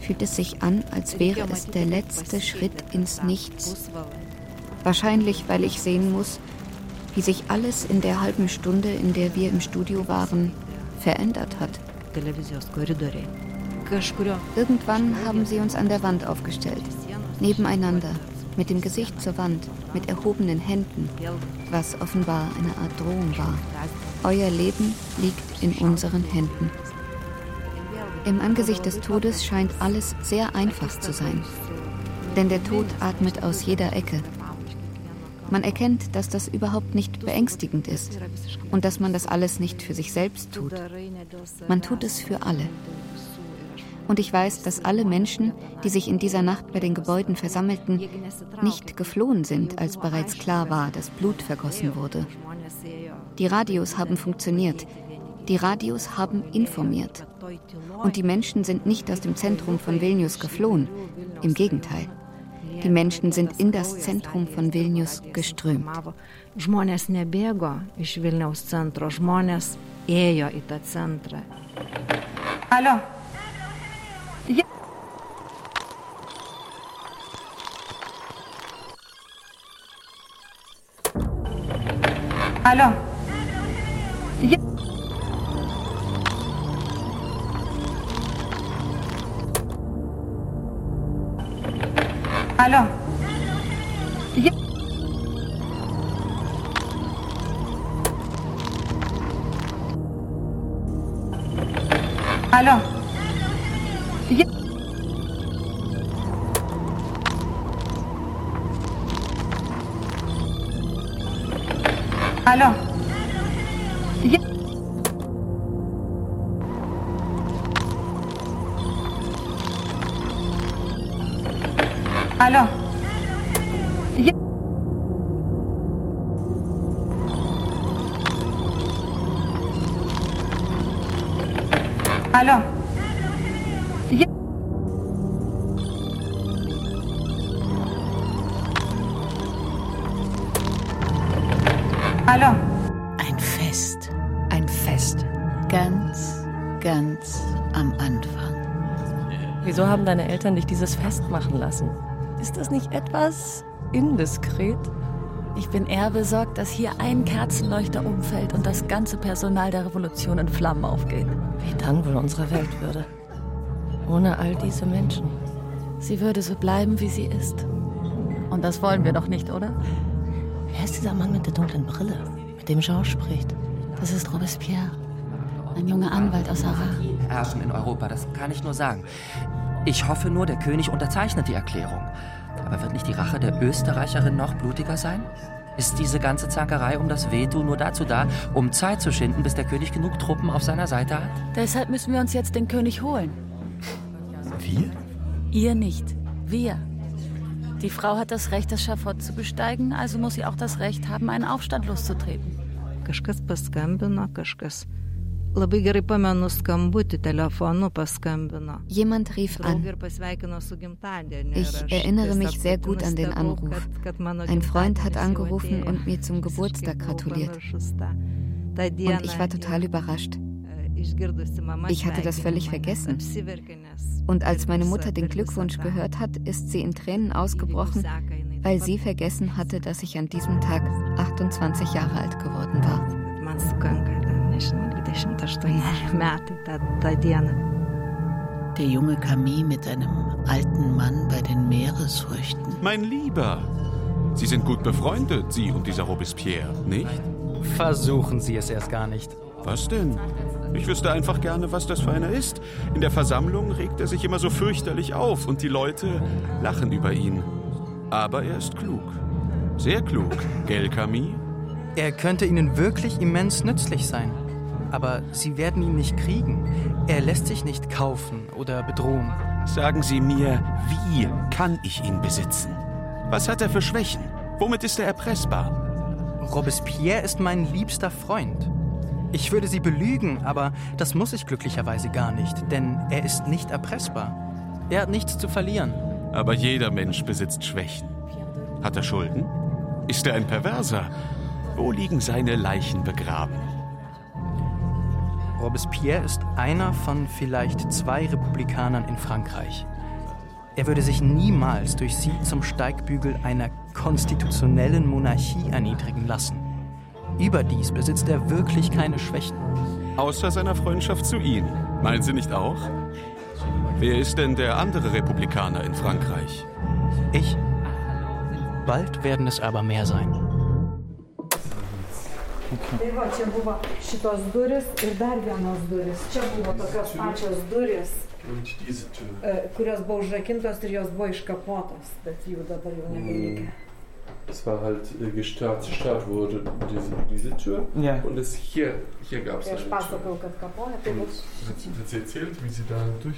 fühlt es sich an, als wäre es der letzte Schritt ins Nichts. Wahrscheinlich, weil ich sehen muss, wie sich alles in der halben Stunde, in der wir im Studio waren, verändert hat. Irgendwann haben sie uns an der Wand aufgestellt, nebeneinander, mit dem Gesicht zur Wand, mit erhobenen Händen, was offenbar eine Art Drohung war. Euer Leben liegt in unseren Händen. Im Angesicht des Todes scheint alles sehr einfach zu sein, denn der Tod atmet aus jeder Ecke. Man erkennt, dass das überhaupt nicht beängstigend ist und dass man das alles nicht für sich selbst tut. Man tut es für alle. Und ich weiß, dass alle Menschen, die sich in dieser Nacht bei den Gebäuden versammelten, nicht geflohen sind, als bereits klar war, dass Blut vergossen wurde. Die Radios haben funktioniert. Die Radios haben informiert. Und die Menschen sind nicht aus dem Zentrum von Vilnius geflohen. Im Gegenteil. Die Menschen sind in das Zentrum von Vilnius geströmt. Žmonės nebėgo iš Vilniaus centro, žmonės ėjo į tą centrą. Alio. Alio. Alio. Eltern dich dieses Fest machen lassen? Ist das nicht etwas indiskret? Ich bin eher besorgt, dass hier ein Kerzenleuchter umfällt und das ganze Personal der Revolution in Flammen aufgeht. Wie dann wohl unsere Welt würde? Ohne all diese Menschen. Sie würde so bleiben, wie sie ist. Und das wollen wir doch nicht, oder? Wer ist dieser Mann mit der dunklen Brille, mit dem Jean spricht? Das ist Robespierre, ein junger Anwalt aus Arras. Herrschen in Europa, das kann ich nur sagen. Ich hoffe nur, der König unterzeichnet die Erklärung. Aber wird nicht die Rache der Österreicherin noch blutiger sein? Ist diese ganze Zankerei um das Veto nur dazu da, um Zeit zu schinden, bis der König genug Truppen auf seiner Seite hat? Deshalb müssen wir uns jetzt den König holen. Wir? Ihr nicht, wir. Die Frau hat das Recht, das Schafott zu besteigen, also muss sie auch das Recht haben, einen Aufstand loszutreten. Kažkas paskambino, kažkas. Labai gerai pamenu skambutį telefonu paskambino. Jemand rief an. Ich erinnere mich sehr gut an den Anruf. Ein Freund hat angerufen und mir zum Geburtstag gratuliert. Und ich war total überrascht. mama Ich hatte das völlig vergessen. Und als meine Mutter den Glückwunsch gehört hat, ist sie in Tränen ausgebrochen, weil sie vergessen hatte, dass ich an diesem Tag 28 Jahre alt geworden war. Nežinau, 28 metai tą, tą dieną. Der junge Camille mit einem alten Mann bei den Meeresfrüchten. Mein Lieber, Sie sind gut befreundet, Sie und dieser Robespierre, nicht? Versuchen Sie es erst gar nicht. Was denn? Ich wüsste einfach gerne, was das für einer ist. In der Versammlung regt er sich immer so fürchterlich auf und die Leute lachen über ihn. Aber er ist klug. Sehr klug, gell, Camille? Er könnte Ihnen wirklich immens nützlich sein. Aber Sie werden ihn nicht kriegen. Er lässt sich nicht kaufen oder bedrohen. Sagen Sie mir, wie kann ich ihn besitzen? Was hat er für Schwächen? Womit ist er erpressbar? Robespierre ist mein liebster Freund. Ich würde Sie belügen, aber das muss ich glücklicherweise gar nicht, denn er ist nicht erpressbar. Er hat nichts zu verlieren. Aber jeder Mensch besitzt Schwächen. Hat er Schulden? Ist er ein Perverser? Wo liegen seine Leichen begraben? Robespierre ist einer von vielleicht zwei Republikanern in Frankreich. Er würde sich niemals durch sie zum Steigbügel einer konstitutionellen Monarchie erniedrigen lassen. Überdies besitzt er wirklich keine Schwächen. Außer seiner Freundschaft zu Ihnen. Meinen Sie nicht auch? Wer ist denn der andere Republikaner in Frankreich? Ich. Bald werden es aber mehr sein. Tai va, čia buvo šitos duris ir dar vienos duris. Čia buvo tokios pačios duris, e, kurios buvo užrakintos ir jos buvo iškapotos, bet jų dabar jau nebelikę. es war halt äh, gestartet, gestartet wurde diese, diese Tür Ja. und es hier, hier gab es eine Tür. tai Und hat, hat sie erzählt, wie sie da durch...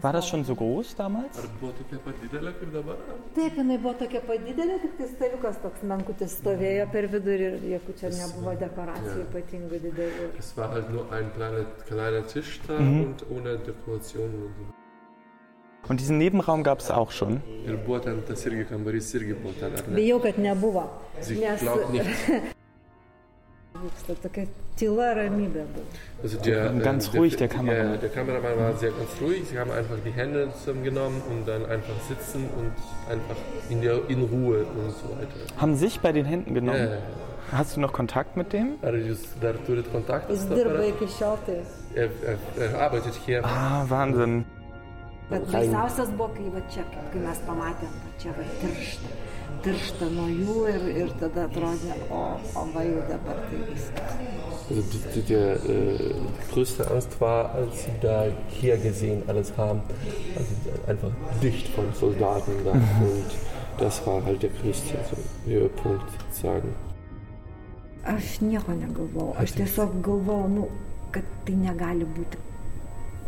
War das schon so groß damals? Ar buvo tokia pat didelė kaip dabar? Taip, jinai buvo tokia padidelė, tik tai staliukas toks menkutis stovėjo per vidurį ir jokių čia nebuvo dekoracijų ypatingų didelių. Es war halt nur ein kleiner, kleiner Tisch da Mhm. und ohne Dekoration und diesen Nebenraum gab es auch schon. Bijau, kad nebuvo. Nes Also der, Und ganz äh, ruhig, der Kameramann. Der, der Kameramann war sehr ganz ruhig. Sie haben einfach die Hände zusammengenommen und dann einfach sitzen und einfach in, der, in Ruhe und so weiter. Haben sich bei den Händen genommen? Ja, Hast du noch Kontakt mit dem? Dirba aparatu? iki šiol tai. Er, er, er arbeitet hier. Ah, Wahnsinn. Bet tiršta. Nuo jų ir, ir tada atrodė, o, o va jau dabar tai viskas. Also die, die, äh, die größte Angst war, als sie da hier gesehen alles haben, also einfach dicht von Soldaten da. Und das war halt der größte so, Höhepunkt sozusagen. Aš nieko negalvojau. Aš tiesiog galvojau, nu, kad tai negali būti.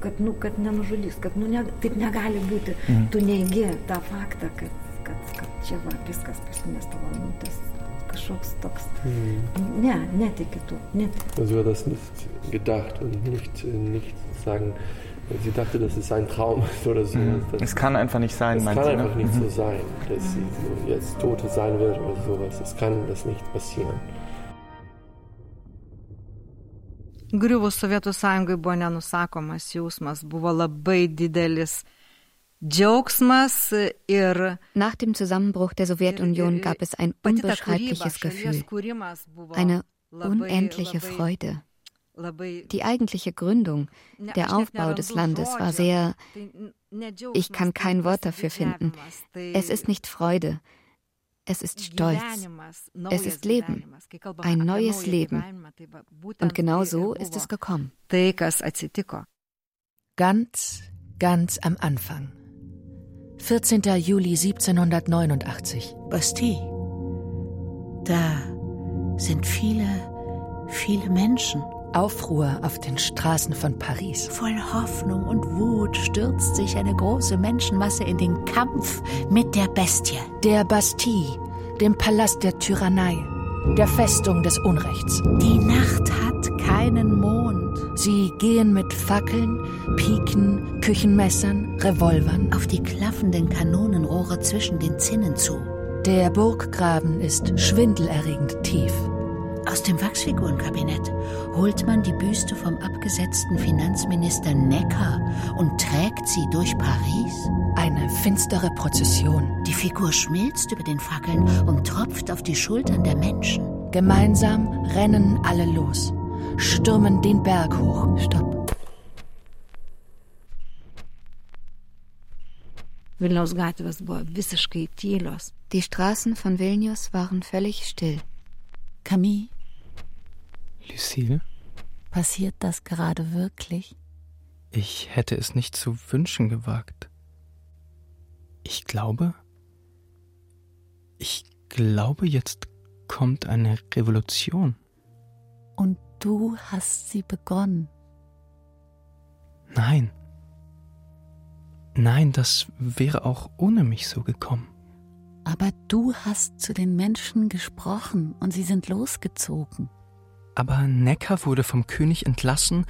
Kad, nu, kad nenužudys, kad nu, ne, taip negali būti. Mhm. Tu neigi tą faktą, kad, kad, kad čia va viskas paskutinės tavo nu, tas kažkoks toks. Mhm. Ne, netiki tu. Netiki. Also sie hat das nicht gedacht und nicht, nicht sagen, sie dachte, dass es ein Traum ist oder so. Mhm. Das, Es kann einfach nicht sein, es kann du, ne? einfach nicht Mhm. so sein, dass sie so jetzt Tote sein wird oder sowas. Es kann das nicht passieren. Griuvus Sovietų sąjungai buvo nenusakomas jausmas, buvo labai didelis Nach dem Zusammenbruch der Sowjetunion gab es ein kūryba, unbeschreibliches Gefühl, eine unendliche Freude. Die eigentliche Gründung, Ne, der Aufbau des Landes war sehr, ne ich kann kein Wort dafür finden. Es ist nicht Freude, es ist Stolz, es ist Leben, ein neues Leben. Und genau so ist es gekommen. Ganz, ganz am Anfang. 14. Juli 1789. Bastille. Da sind viele, viele Menschen. Aufruhr auf den Straßen von Paris. Voll Hoffnung und Wut stürzt sich eine große Menschenmasse in den Kampf mit der Bestie. Der Bastille, dem Palast der Tyrannei, der Festung des Unrechts. Die Nacht hat keinen Mond. Sie gehen mit Fackeln, Piken, Küchenmessern, Revolvern. Auf die klaffenden Kanonenrohre zwischen den Zinnen zu. Der Burggraben ist schwindelerregend tief. Aus dem Wachsfigurenkabinett holt man die Büste vom abgesetzten Finanzminister Necker und trägt sie durch Paris. Eine finstere Prozession. Die Figur schmilzt über den Fackeln und tropft auf die Schultern der Menschen. Gemeinsam rennen alle los, stürmen den Berg hoch. Stopp. Vilniaus gatvės buvo visiškai tylios. Die Straßen von Vilnius waren völlig still. Camille, Lucille, passiert das gerade wirklich? ich hätte es nicht zu wünschen gewagt. Ich glaube, ich glaube, jetzt kommt eine Revolution. Und du hast sie begonnen. Nein. Nein, das wäre auch ohne mich so gekommen. Aber du hast zu den Menschen gesprochen und sie sind losgezogen. Aber Neckar wurde vom König entlassen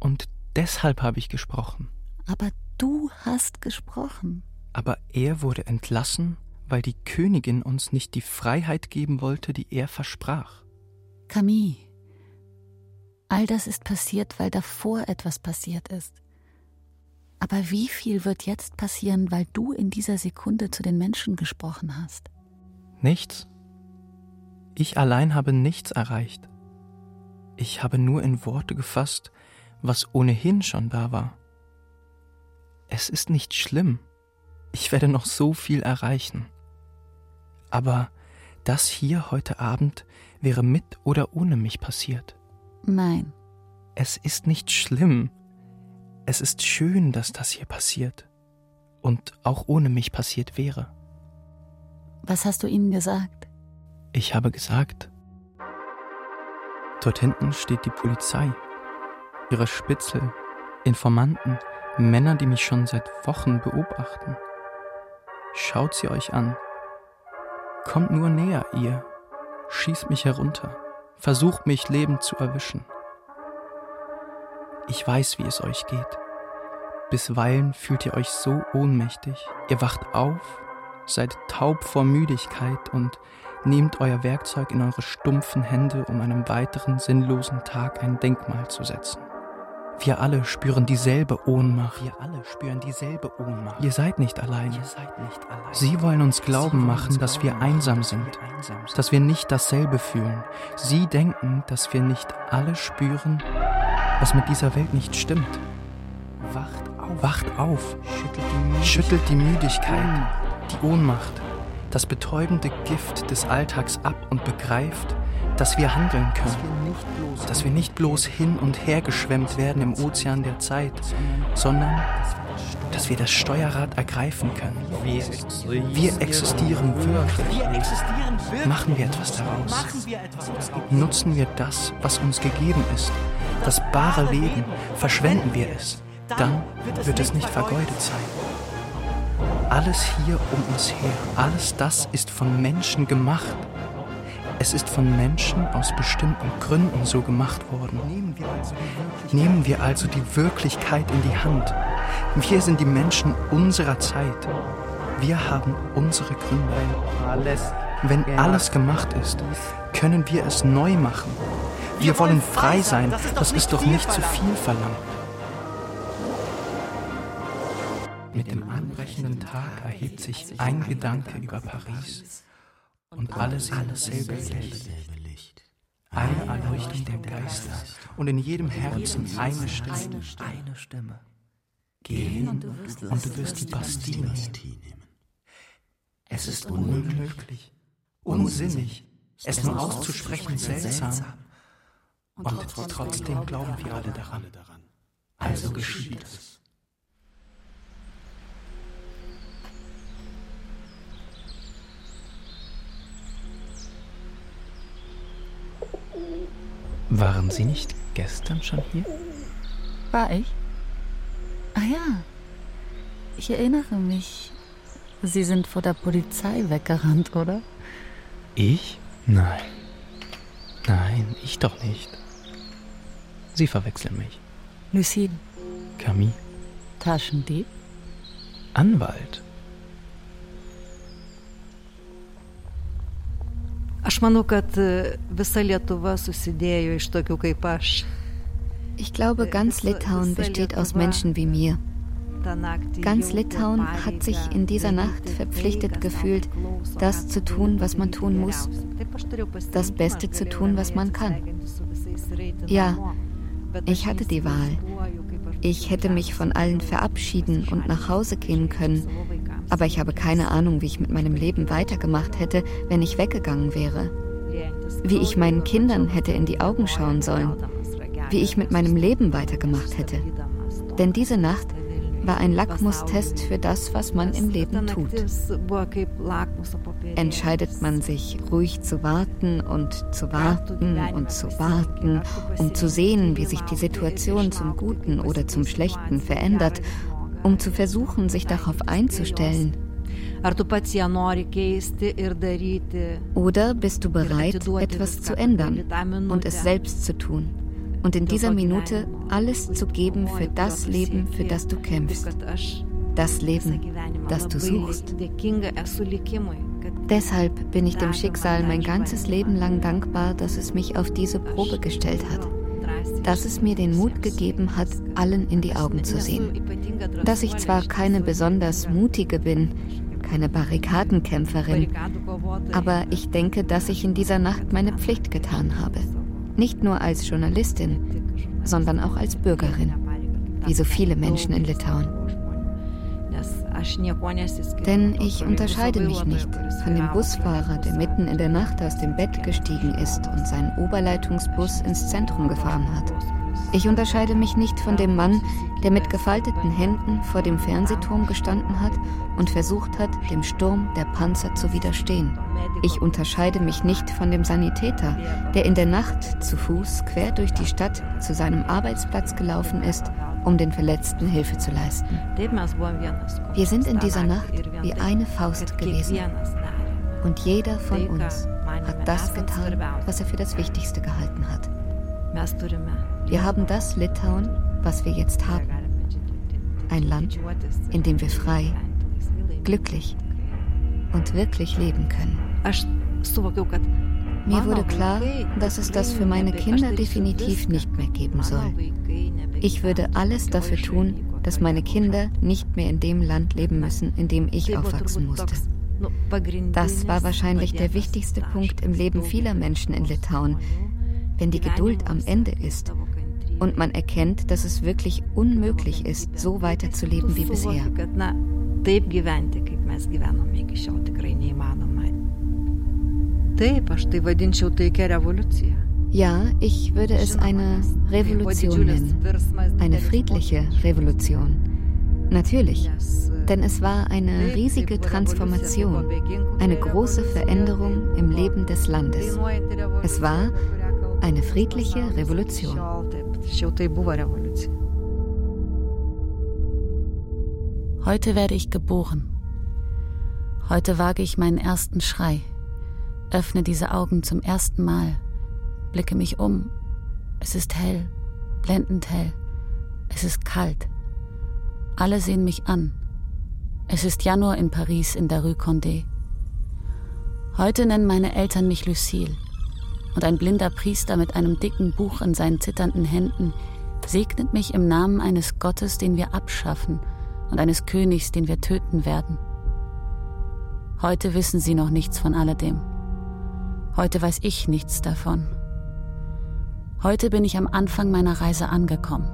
und deshalb habe ich gesprochen. Aber du hast gesprochen. Aber er wurde entlassen, weil die Königin uns nicht die Freiheit geben wollte, die er versprach. Camille, all das ist passiert, weil davor etwas passiert ist. Aber wie viel wird jetzt passieren, weil du in dieser Sekunde zu den Menschen gesprochen hast? Nichts. Ich allein habe nichts erreicht. Ich habe nur in Worte gefasst, was ohnehin schon da war. Es ist nicht schlimm. Ich werde noch so viel erreichen. Aber das hier heute Abend wäre mit oder ohne mich passiert. Nein, Es ist nicht schlimm. Es ist schön, dass das hier passiert. und auch ohne mich passiert wäre. Was hast du ihnen gesagt? Ich habe gesagt, dort hinten steht die Polizei, ihre Spitzel, Informanten, Männer, die mich schon seit Wochen beobachten. Schaut sie euch an. Kommt nur näher, ihr. Schießt mich herunter. Versucht mich lebend zu erwischen. Ich weiß, wie es euch geht. Bisweilen fühlt ihr euch so ohnmächtig. Ihr wacht auf, seid taub vor Müdigkeit und nehmt euer Werkzeug in eure stumpfen Hände, um einem weiteren sinnlosen Tag ein Denkmal zu setzen. Wir alle spüren dieselbe Ohnmacht. Wir alle spüren dieselbe Ohnmacht. Ihr seid nicht allein. Ihr seid nicht allein. Sie wollen uns glauben machen, dass wir einsam sind, dass wir nicht dasselbe fühlen. Sie denken, dass wir nicht alle spüren, was mit dieser Welt nicht stimmt. Wacht auf. Wacht auf. Schüttelt die Müdigkeit, Schüttelt die, Müdigkeit, die Ohnmacht, das betäubende Gift des Alltags ab und begreift, dass wir handeln können, dass wir nicht bloß hin und her geschwemmt werden im Ozean der Zeit, sondern dass wir das Steuerrad ergreifen können. Wir existieren wirklich. Machen wir etwas daraus. Nutzen wir das, was uns gegeben ist, das bare Leben, verschwenden wir es, dann wird es nicht vergeudet sein. Alles hier um uns her, alles das ist von Menschen gemacht. Es ist von Menschen aus bestimmten Gründen so gemacht worden. Nehmen wir also die Wirklichkeit in die Hand. Wir sind die Menschen unserer Zeit. Wir haben unsere Gründe. Wenn alles gemacht ist, können wir es neu machen. Wir wollen frei sein. Das ist doch nicht zu viel verlangt. Mit dem anbrechenden Tag erhebt sich ein Gedanke über Paris und alle sehen dasselbe Licht. Eine Erleuchtung der Geister und in jedem Herzen eine Stimme. Eine Stimme. Geh hin und du wirst die Bastille nehmen. Es ist unmöglich, unsinnig, es nur auszusprechen seltsam. Und trotzdem glauben wir alle daran. Also geschieht es. Waren Sie nicht gestern schon hier? War ich? Ah ja, ich erinnere mich. Sie sind vor der Polizei weggerannt, oder? Ich? Nein. Nein, ich doch nicht. Sie verwechseln mich. Lucille. Camille. Taschendieb? Anwalt. Aš manau, kad visa Lietuva susidėjo iš tokių kaip aš. Ich glaube, ganz Litauen besteht aus Menschen wie mir. Ganz Litauen hat sich in dieser Nacht verpflichtet gefühlt, das zu tun, was man tun muss, das Beste zu tun, was man kann. Ja, ich hatte die Wahl. Ich hätte mich von allen verabschieden und nach Hause gehen können, aber ich habe keine Ahnung, wie ich mit meinem Leben weitergemacht hätte, wenn ich weggegangen wäre. Wie ich meinen Kindern hätte in die Augen schauen sollen. Wie ich mit meinem Leben weitergemacht hätte. Denn diese Nacht war ein Lackmustest für das, was man im Leben tut. Entscheidet man sich, ruhig zu warten und zu warten und zu warten, um zu sehen, wie sich die Situation zum Guten oder zum Schlechten verändert, um zu versuchen, sich darauf einzustellen? Oder bist du bereit, etwas zu ändern und es selbst zu tun? und in dieser Minute alles zu geben für das Leben, für das du kämpfst. Das Leben, das du suchst. Deshalb bin ich dem Schicksal mein ganzes Leben lang dankbar, dass es mich auf diese Probe gestellt hat. Dass es mir den Mut gegeben hat, allen in die Augen zu sehen. Dass ich zwar keine besonders mutige bin, keine Barrikadenkämpferin, aber ich denke, dass ich in dieser Nacht meine Pflicht getan habe. Nicht nur als Journalistin, sondern auch als Bürgerin, wie so viele Menschen in Litauen. Denn ich unterscheide mich nicht von dem Busfahrer, der mitten in der Nacht aus dem Bett gestiegen ist und seinen Oberleitungsbus ins Zentrum gefahren hat. Ich unterscheide mich nicht von dem Mann, der mit gefalteten Händen vor dem Fernsehturm gestanden hat und versucht hat, dem Sturm der Panzer zu widerstehen. Ich unterscheide mich nicht von dem Sanitäter, der in der Nacht zu Fuß quer durch die Stadt zu seinem Arbeitsplatz gelaufen ist, um den Verletzten Hilfe zu leisten. Wir sind in dieser Nacht wie eine Faust gewesen. Und jeder von uns hat das getan, was er für das Wichtigste gehalten hat. Wir haben das Litauen, was wir jetzt haben. Ein Land, in dem wir frei, glücklich und wirklich leben können. Mir wurde klar, dass es das für meine Kinder definitiv nicht mehr geben soll. Ich würde alles dafür tun, dass meine Kinder nicht mehr in dem Land leben müssen, in dem ich aufwachsen musste. Das war wahrscheinlich der wichtigste Punkt im Leben vieler Menschen in Litauen, wenn die Geduld am Ende ist und man erkennt, dass es wirklich unmöglich ist, so weiterzuleben wie bisher. Ja, ich würde es eine Revolution nennen. Eine friedliche Revolution. Natürlich, denn es war eine riesige Transformation, eine große Veränderung im Leben des Landes. Es war eine friedliche Revolution. Heute werde ich geboren. Heute wage ich meinen ersten Schrei, öffne diese Augen zum ersten Mal, blicke mich um. Es ist hell, blendend hell. Es ist kalt. Alle sehen mich an. Es ist Januar in Paris in der Rue Condé. Heute nennen meine Eltern mich Lucille und ein blinder Priester mit einem dicken Buch in seinen zitternden Händen segnet mich im Namen eines Gottes, den wir abschaffen, und eines Königs, den wir töten werden. Heute wissen sie noch nichts von alledem. Heute weiß ich nichts davon. Heute bin ich am Anfang meiner Reise angekommen.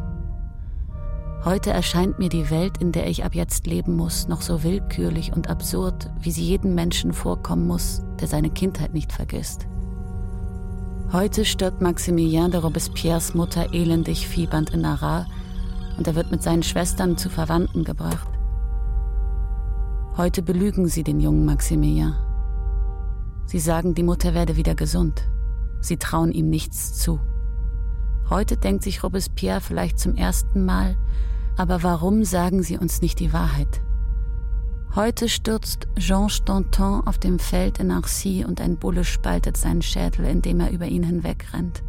Heute erscheint mir die Welt, in der ich ab jetzt leben muss, noch so willkürlich und absurd, wie sie jedem Menschen vorkommen muss, der seine Kindheit nicht vergisst. Heute stirbt Maximilien de Robespierres Mutter elendig fiebernd in Arras und er wird mit seinen Schwestern zu Verwandten gebracht. Heute belügen sie den jungen Maximilien. Sie sagen, die Mutter werde wieder gesund. Sie trauen ihm nichts zu. Heute denkt sich Robespierre vielleicht zum ersten Mal, aber warum sagen sie uns nicht die Wahrheit? Heute stürzt Jean Stanton auf dem Feld in Arcy und ein Bulle spaltet seinen Schädel, indem er über ihn hinwegrennt.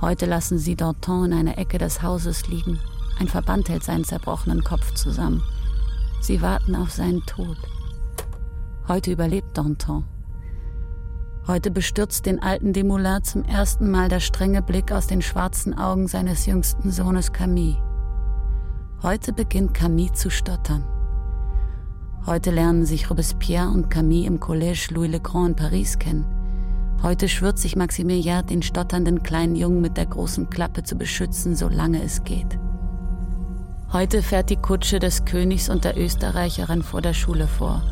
Heute lassen sie Danton in einer Ecke des Hauses liegen. Ein Verband hält seinen zerbrochenen Kopf zusammen. Sie warten auf seinen Tod. Heute überlebt Danton. Heute bestürzt den alten Demoulin zum ersten Mal der strenge Blick aus den schwarzen Augen seines jüngsten Sohnes Camille. Heute beginnt Camille zu stottern. Heute lernen sich Robespierre und Camille im Collège Louis le Grand in Paris kennen. Heute schwört sich Maximilien, den stotternden kleinen Jungen mit der großen Klappe zu beschützen, solange es geht. Heute fährt die Kutsche des Königs und der Österreicherin vor der Schule vor.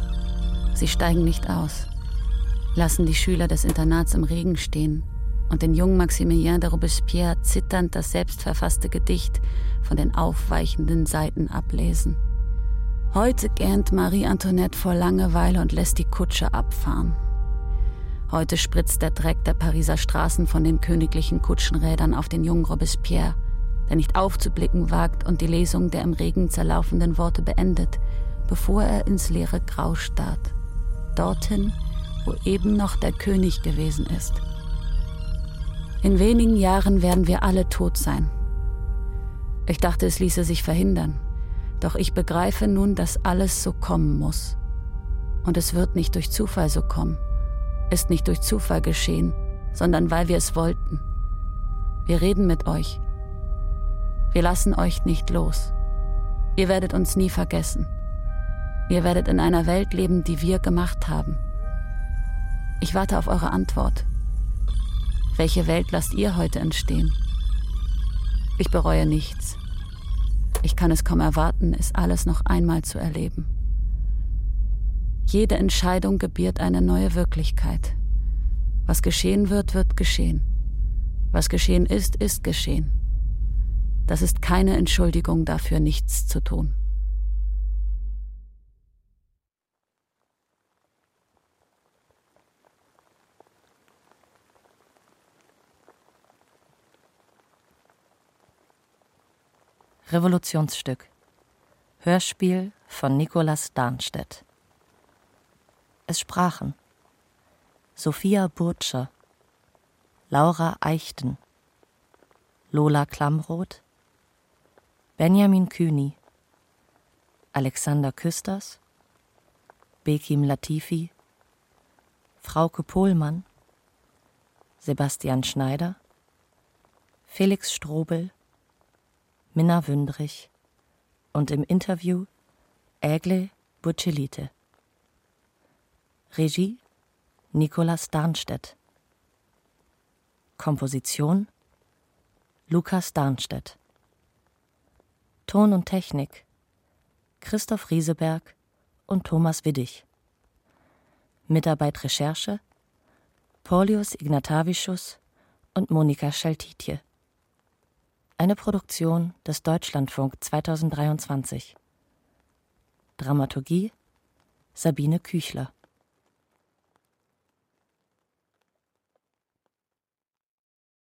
Sie steigen nicht aus, lassen die Schüler des Internats im Regen stehen und den jungen Maximilien de Robespierre zitternd das selbstverfasste Gedicht von den aufweichenden Seiten ablesen. Heute gähnt Marie Antoinette vor Langeweile und lässt die Kutsche abfahren. Heute spritzt der Dreck der Pariser Straßen von den königlichen Kutschenrädern auf den jungen Robespierre, der nicht aufzublicken wagt und die Lesung der im Regen zerlaufenden Worte beendet, bevor er ins leere Grau starrt. Dorthin, wo eben noch der König gewesen ist. In wenigen Jahren werden wir alle tot sein. Ich dachte, es ließe sich verhindern. Doch ich begreife nun, dass alles so kommen muss. Und es wird nicht durch Zufall so kommen, ist nicht durch Zufall geschehen, sondern weil wir es wollten. Wir reden mit euch. Wir lassen euch nicht los. Ihr werdet uns nie vergessen. Ihr werdet in einer Welt leben, die wir gemacht haben. Ich warte auf eure Antwort. Welche Welt lasst ihr heute entstehen? Ich bereue nichts. Ich kann es kaum erwarten, es alles noch einmal zu erleben. Jede Entscheidung gebiert eine neue Wirklichkeit. Was geschehen wird, wird geschehen. Was geschehen ist, ist geschehen. Das ist keine Entschuldigung dafür, nichts zu tun. Revolutionsstück. Hörspiel von Nikolaus Darnstedt. Es sprachen Sophia Burtscher, Laura Eichten, Lola Klamroth, Benjamin Kühni, Alexander Küsters, Bekim Latifi, Frauke Pohlmann, Sebastian Schneider, Felix Strobel, Minna Wündrich und im Interview Ägle Buccelite. Regie Nikolaus Darnstedt. Komposition Lukas Darnstedt. Ton und Technik Christoph Rieseberg und Thomas Widdig. Mitarbeit Recherche Paulius Ignatavicius und Monika Schaltitje. Eine Produktion des Deutschlandfunk 2023. Dramaturgie Sabine Küchler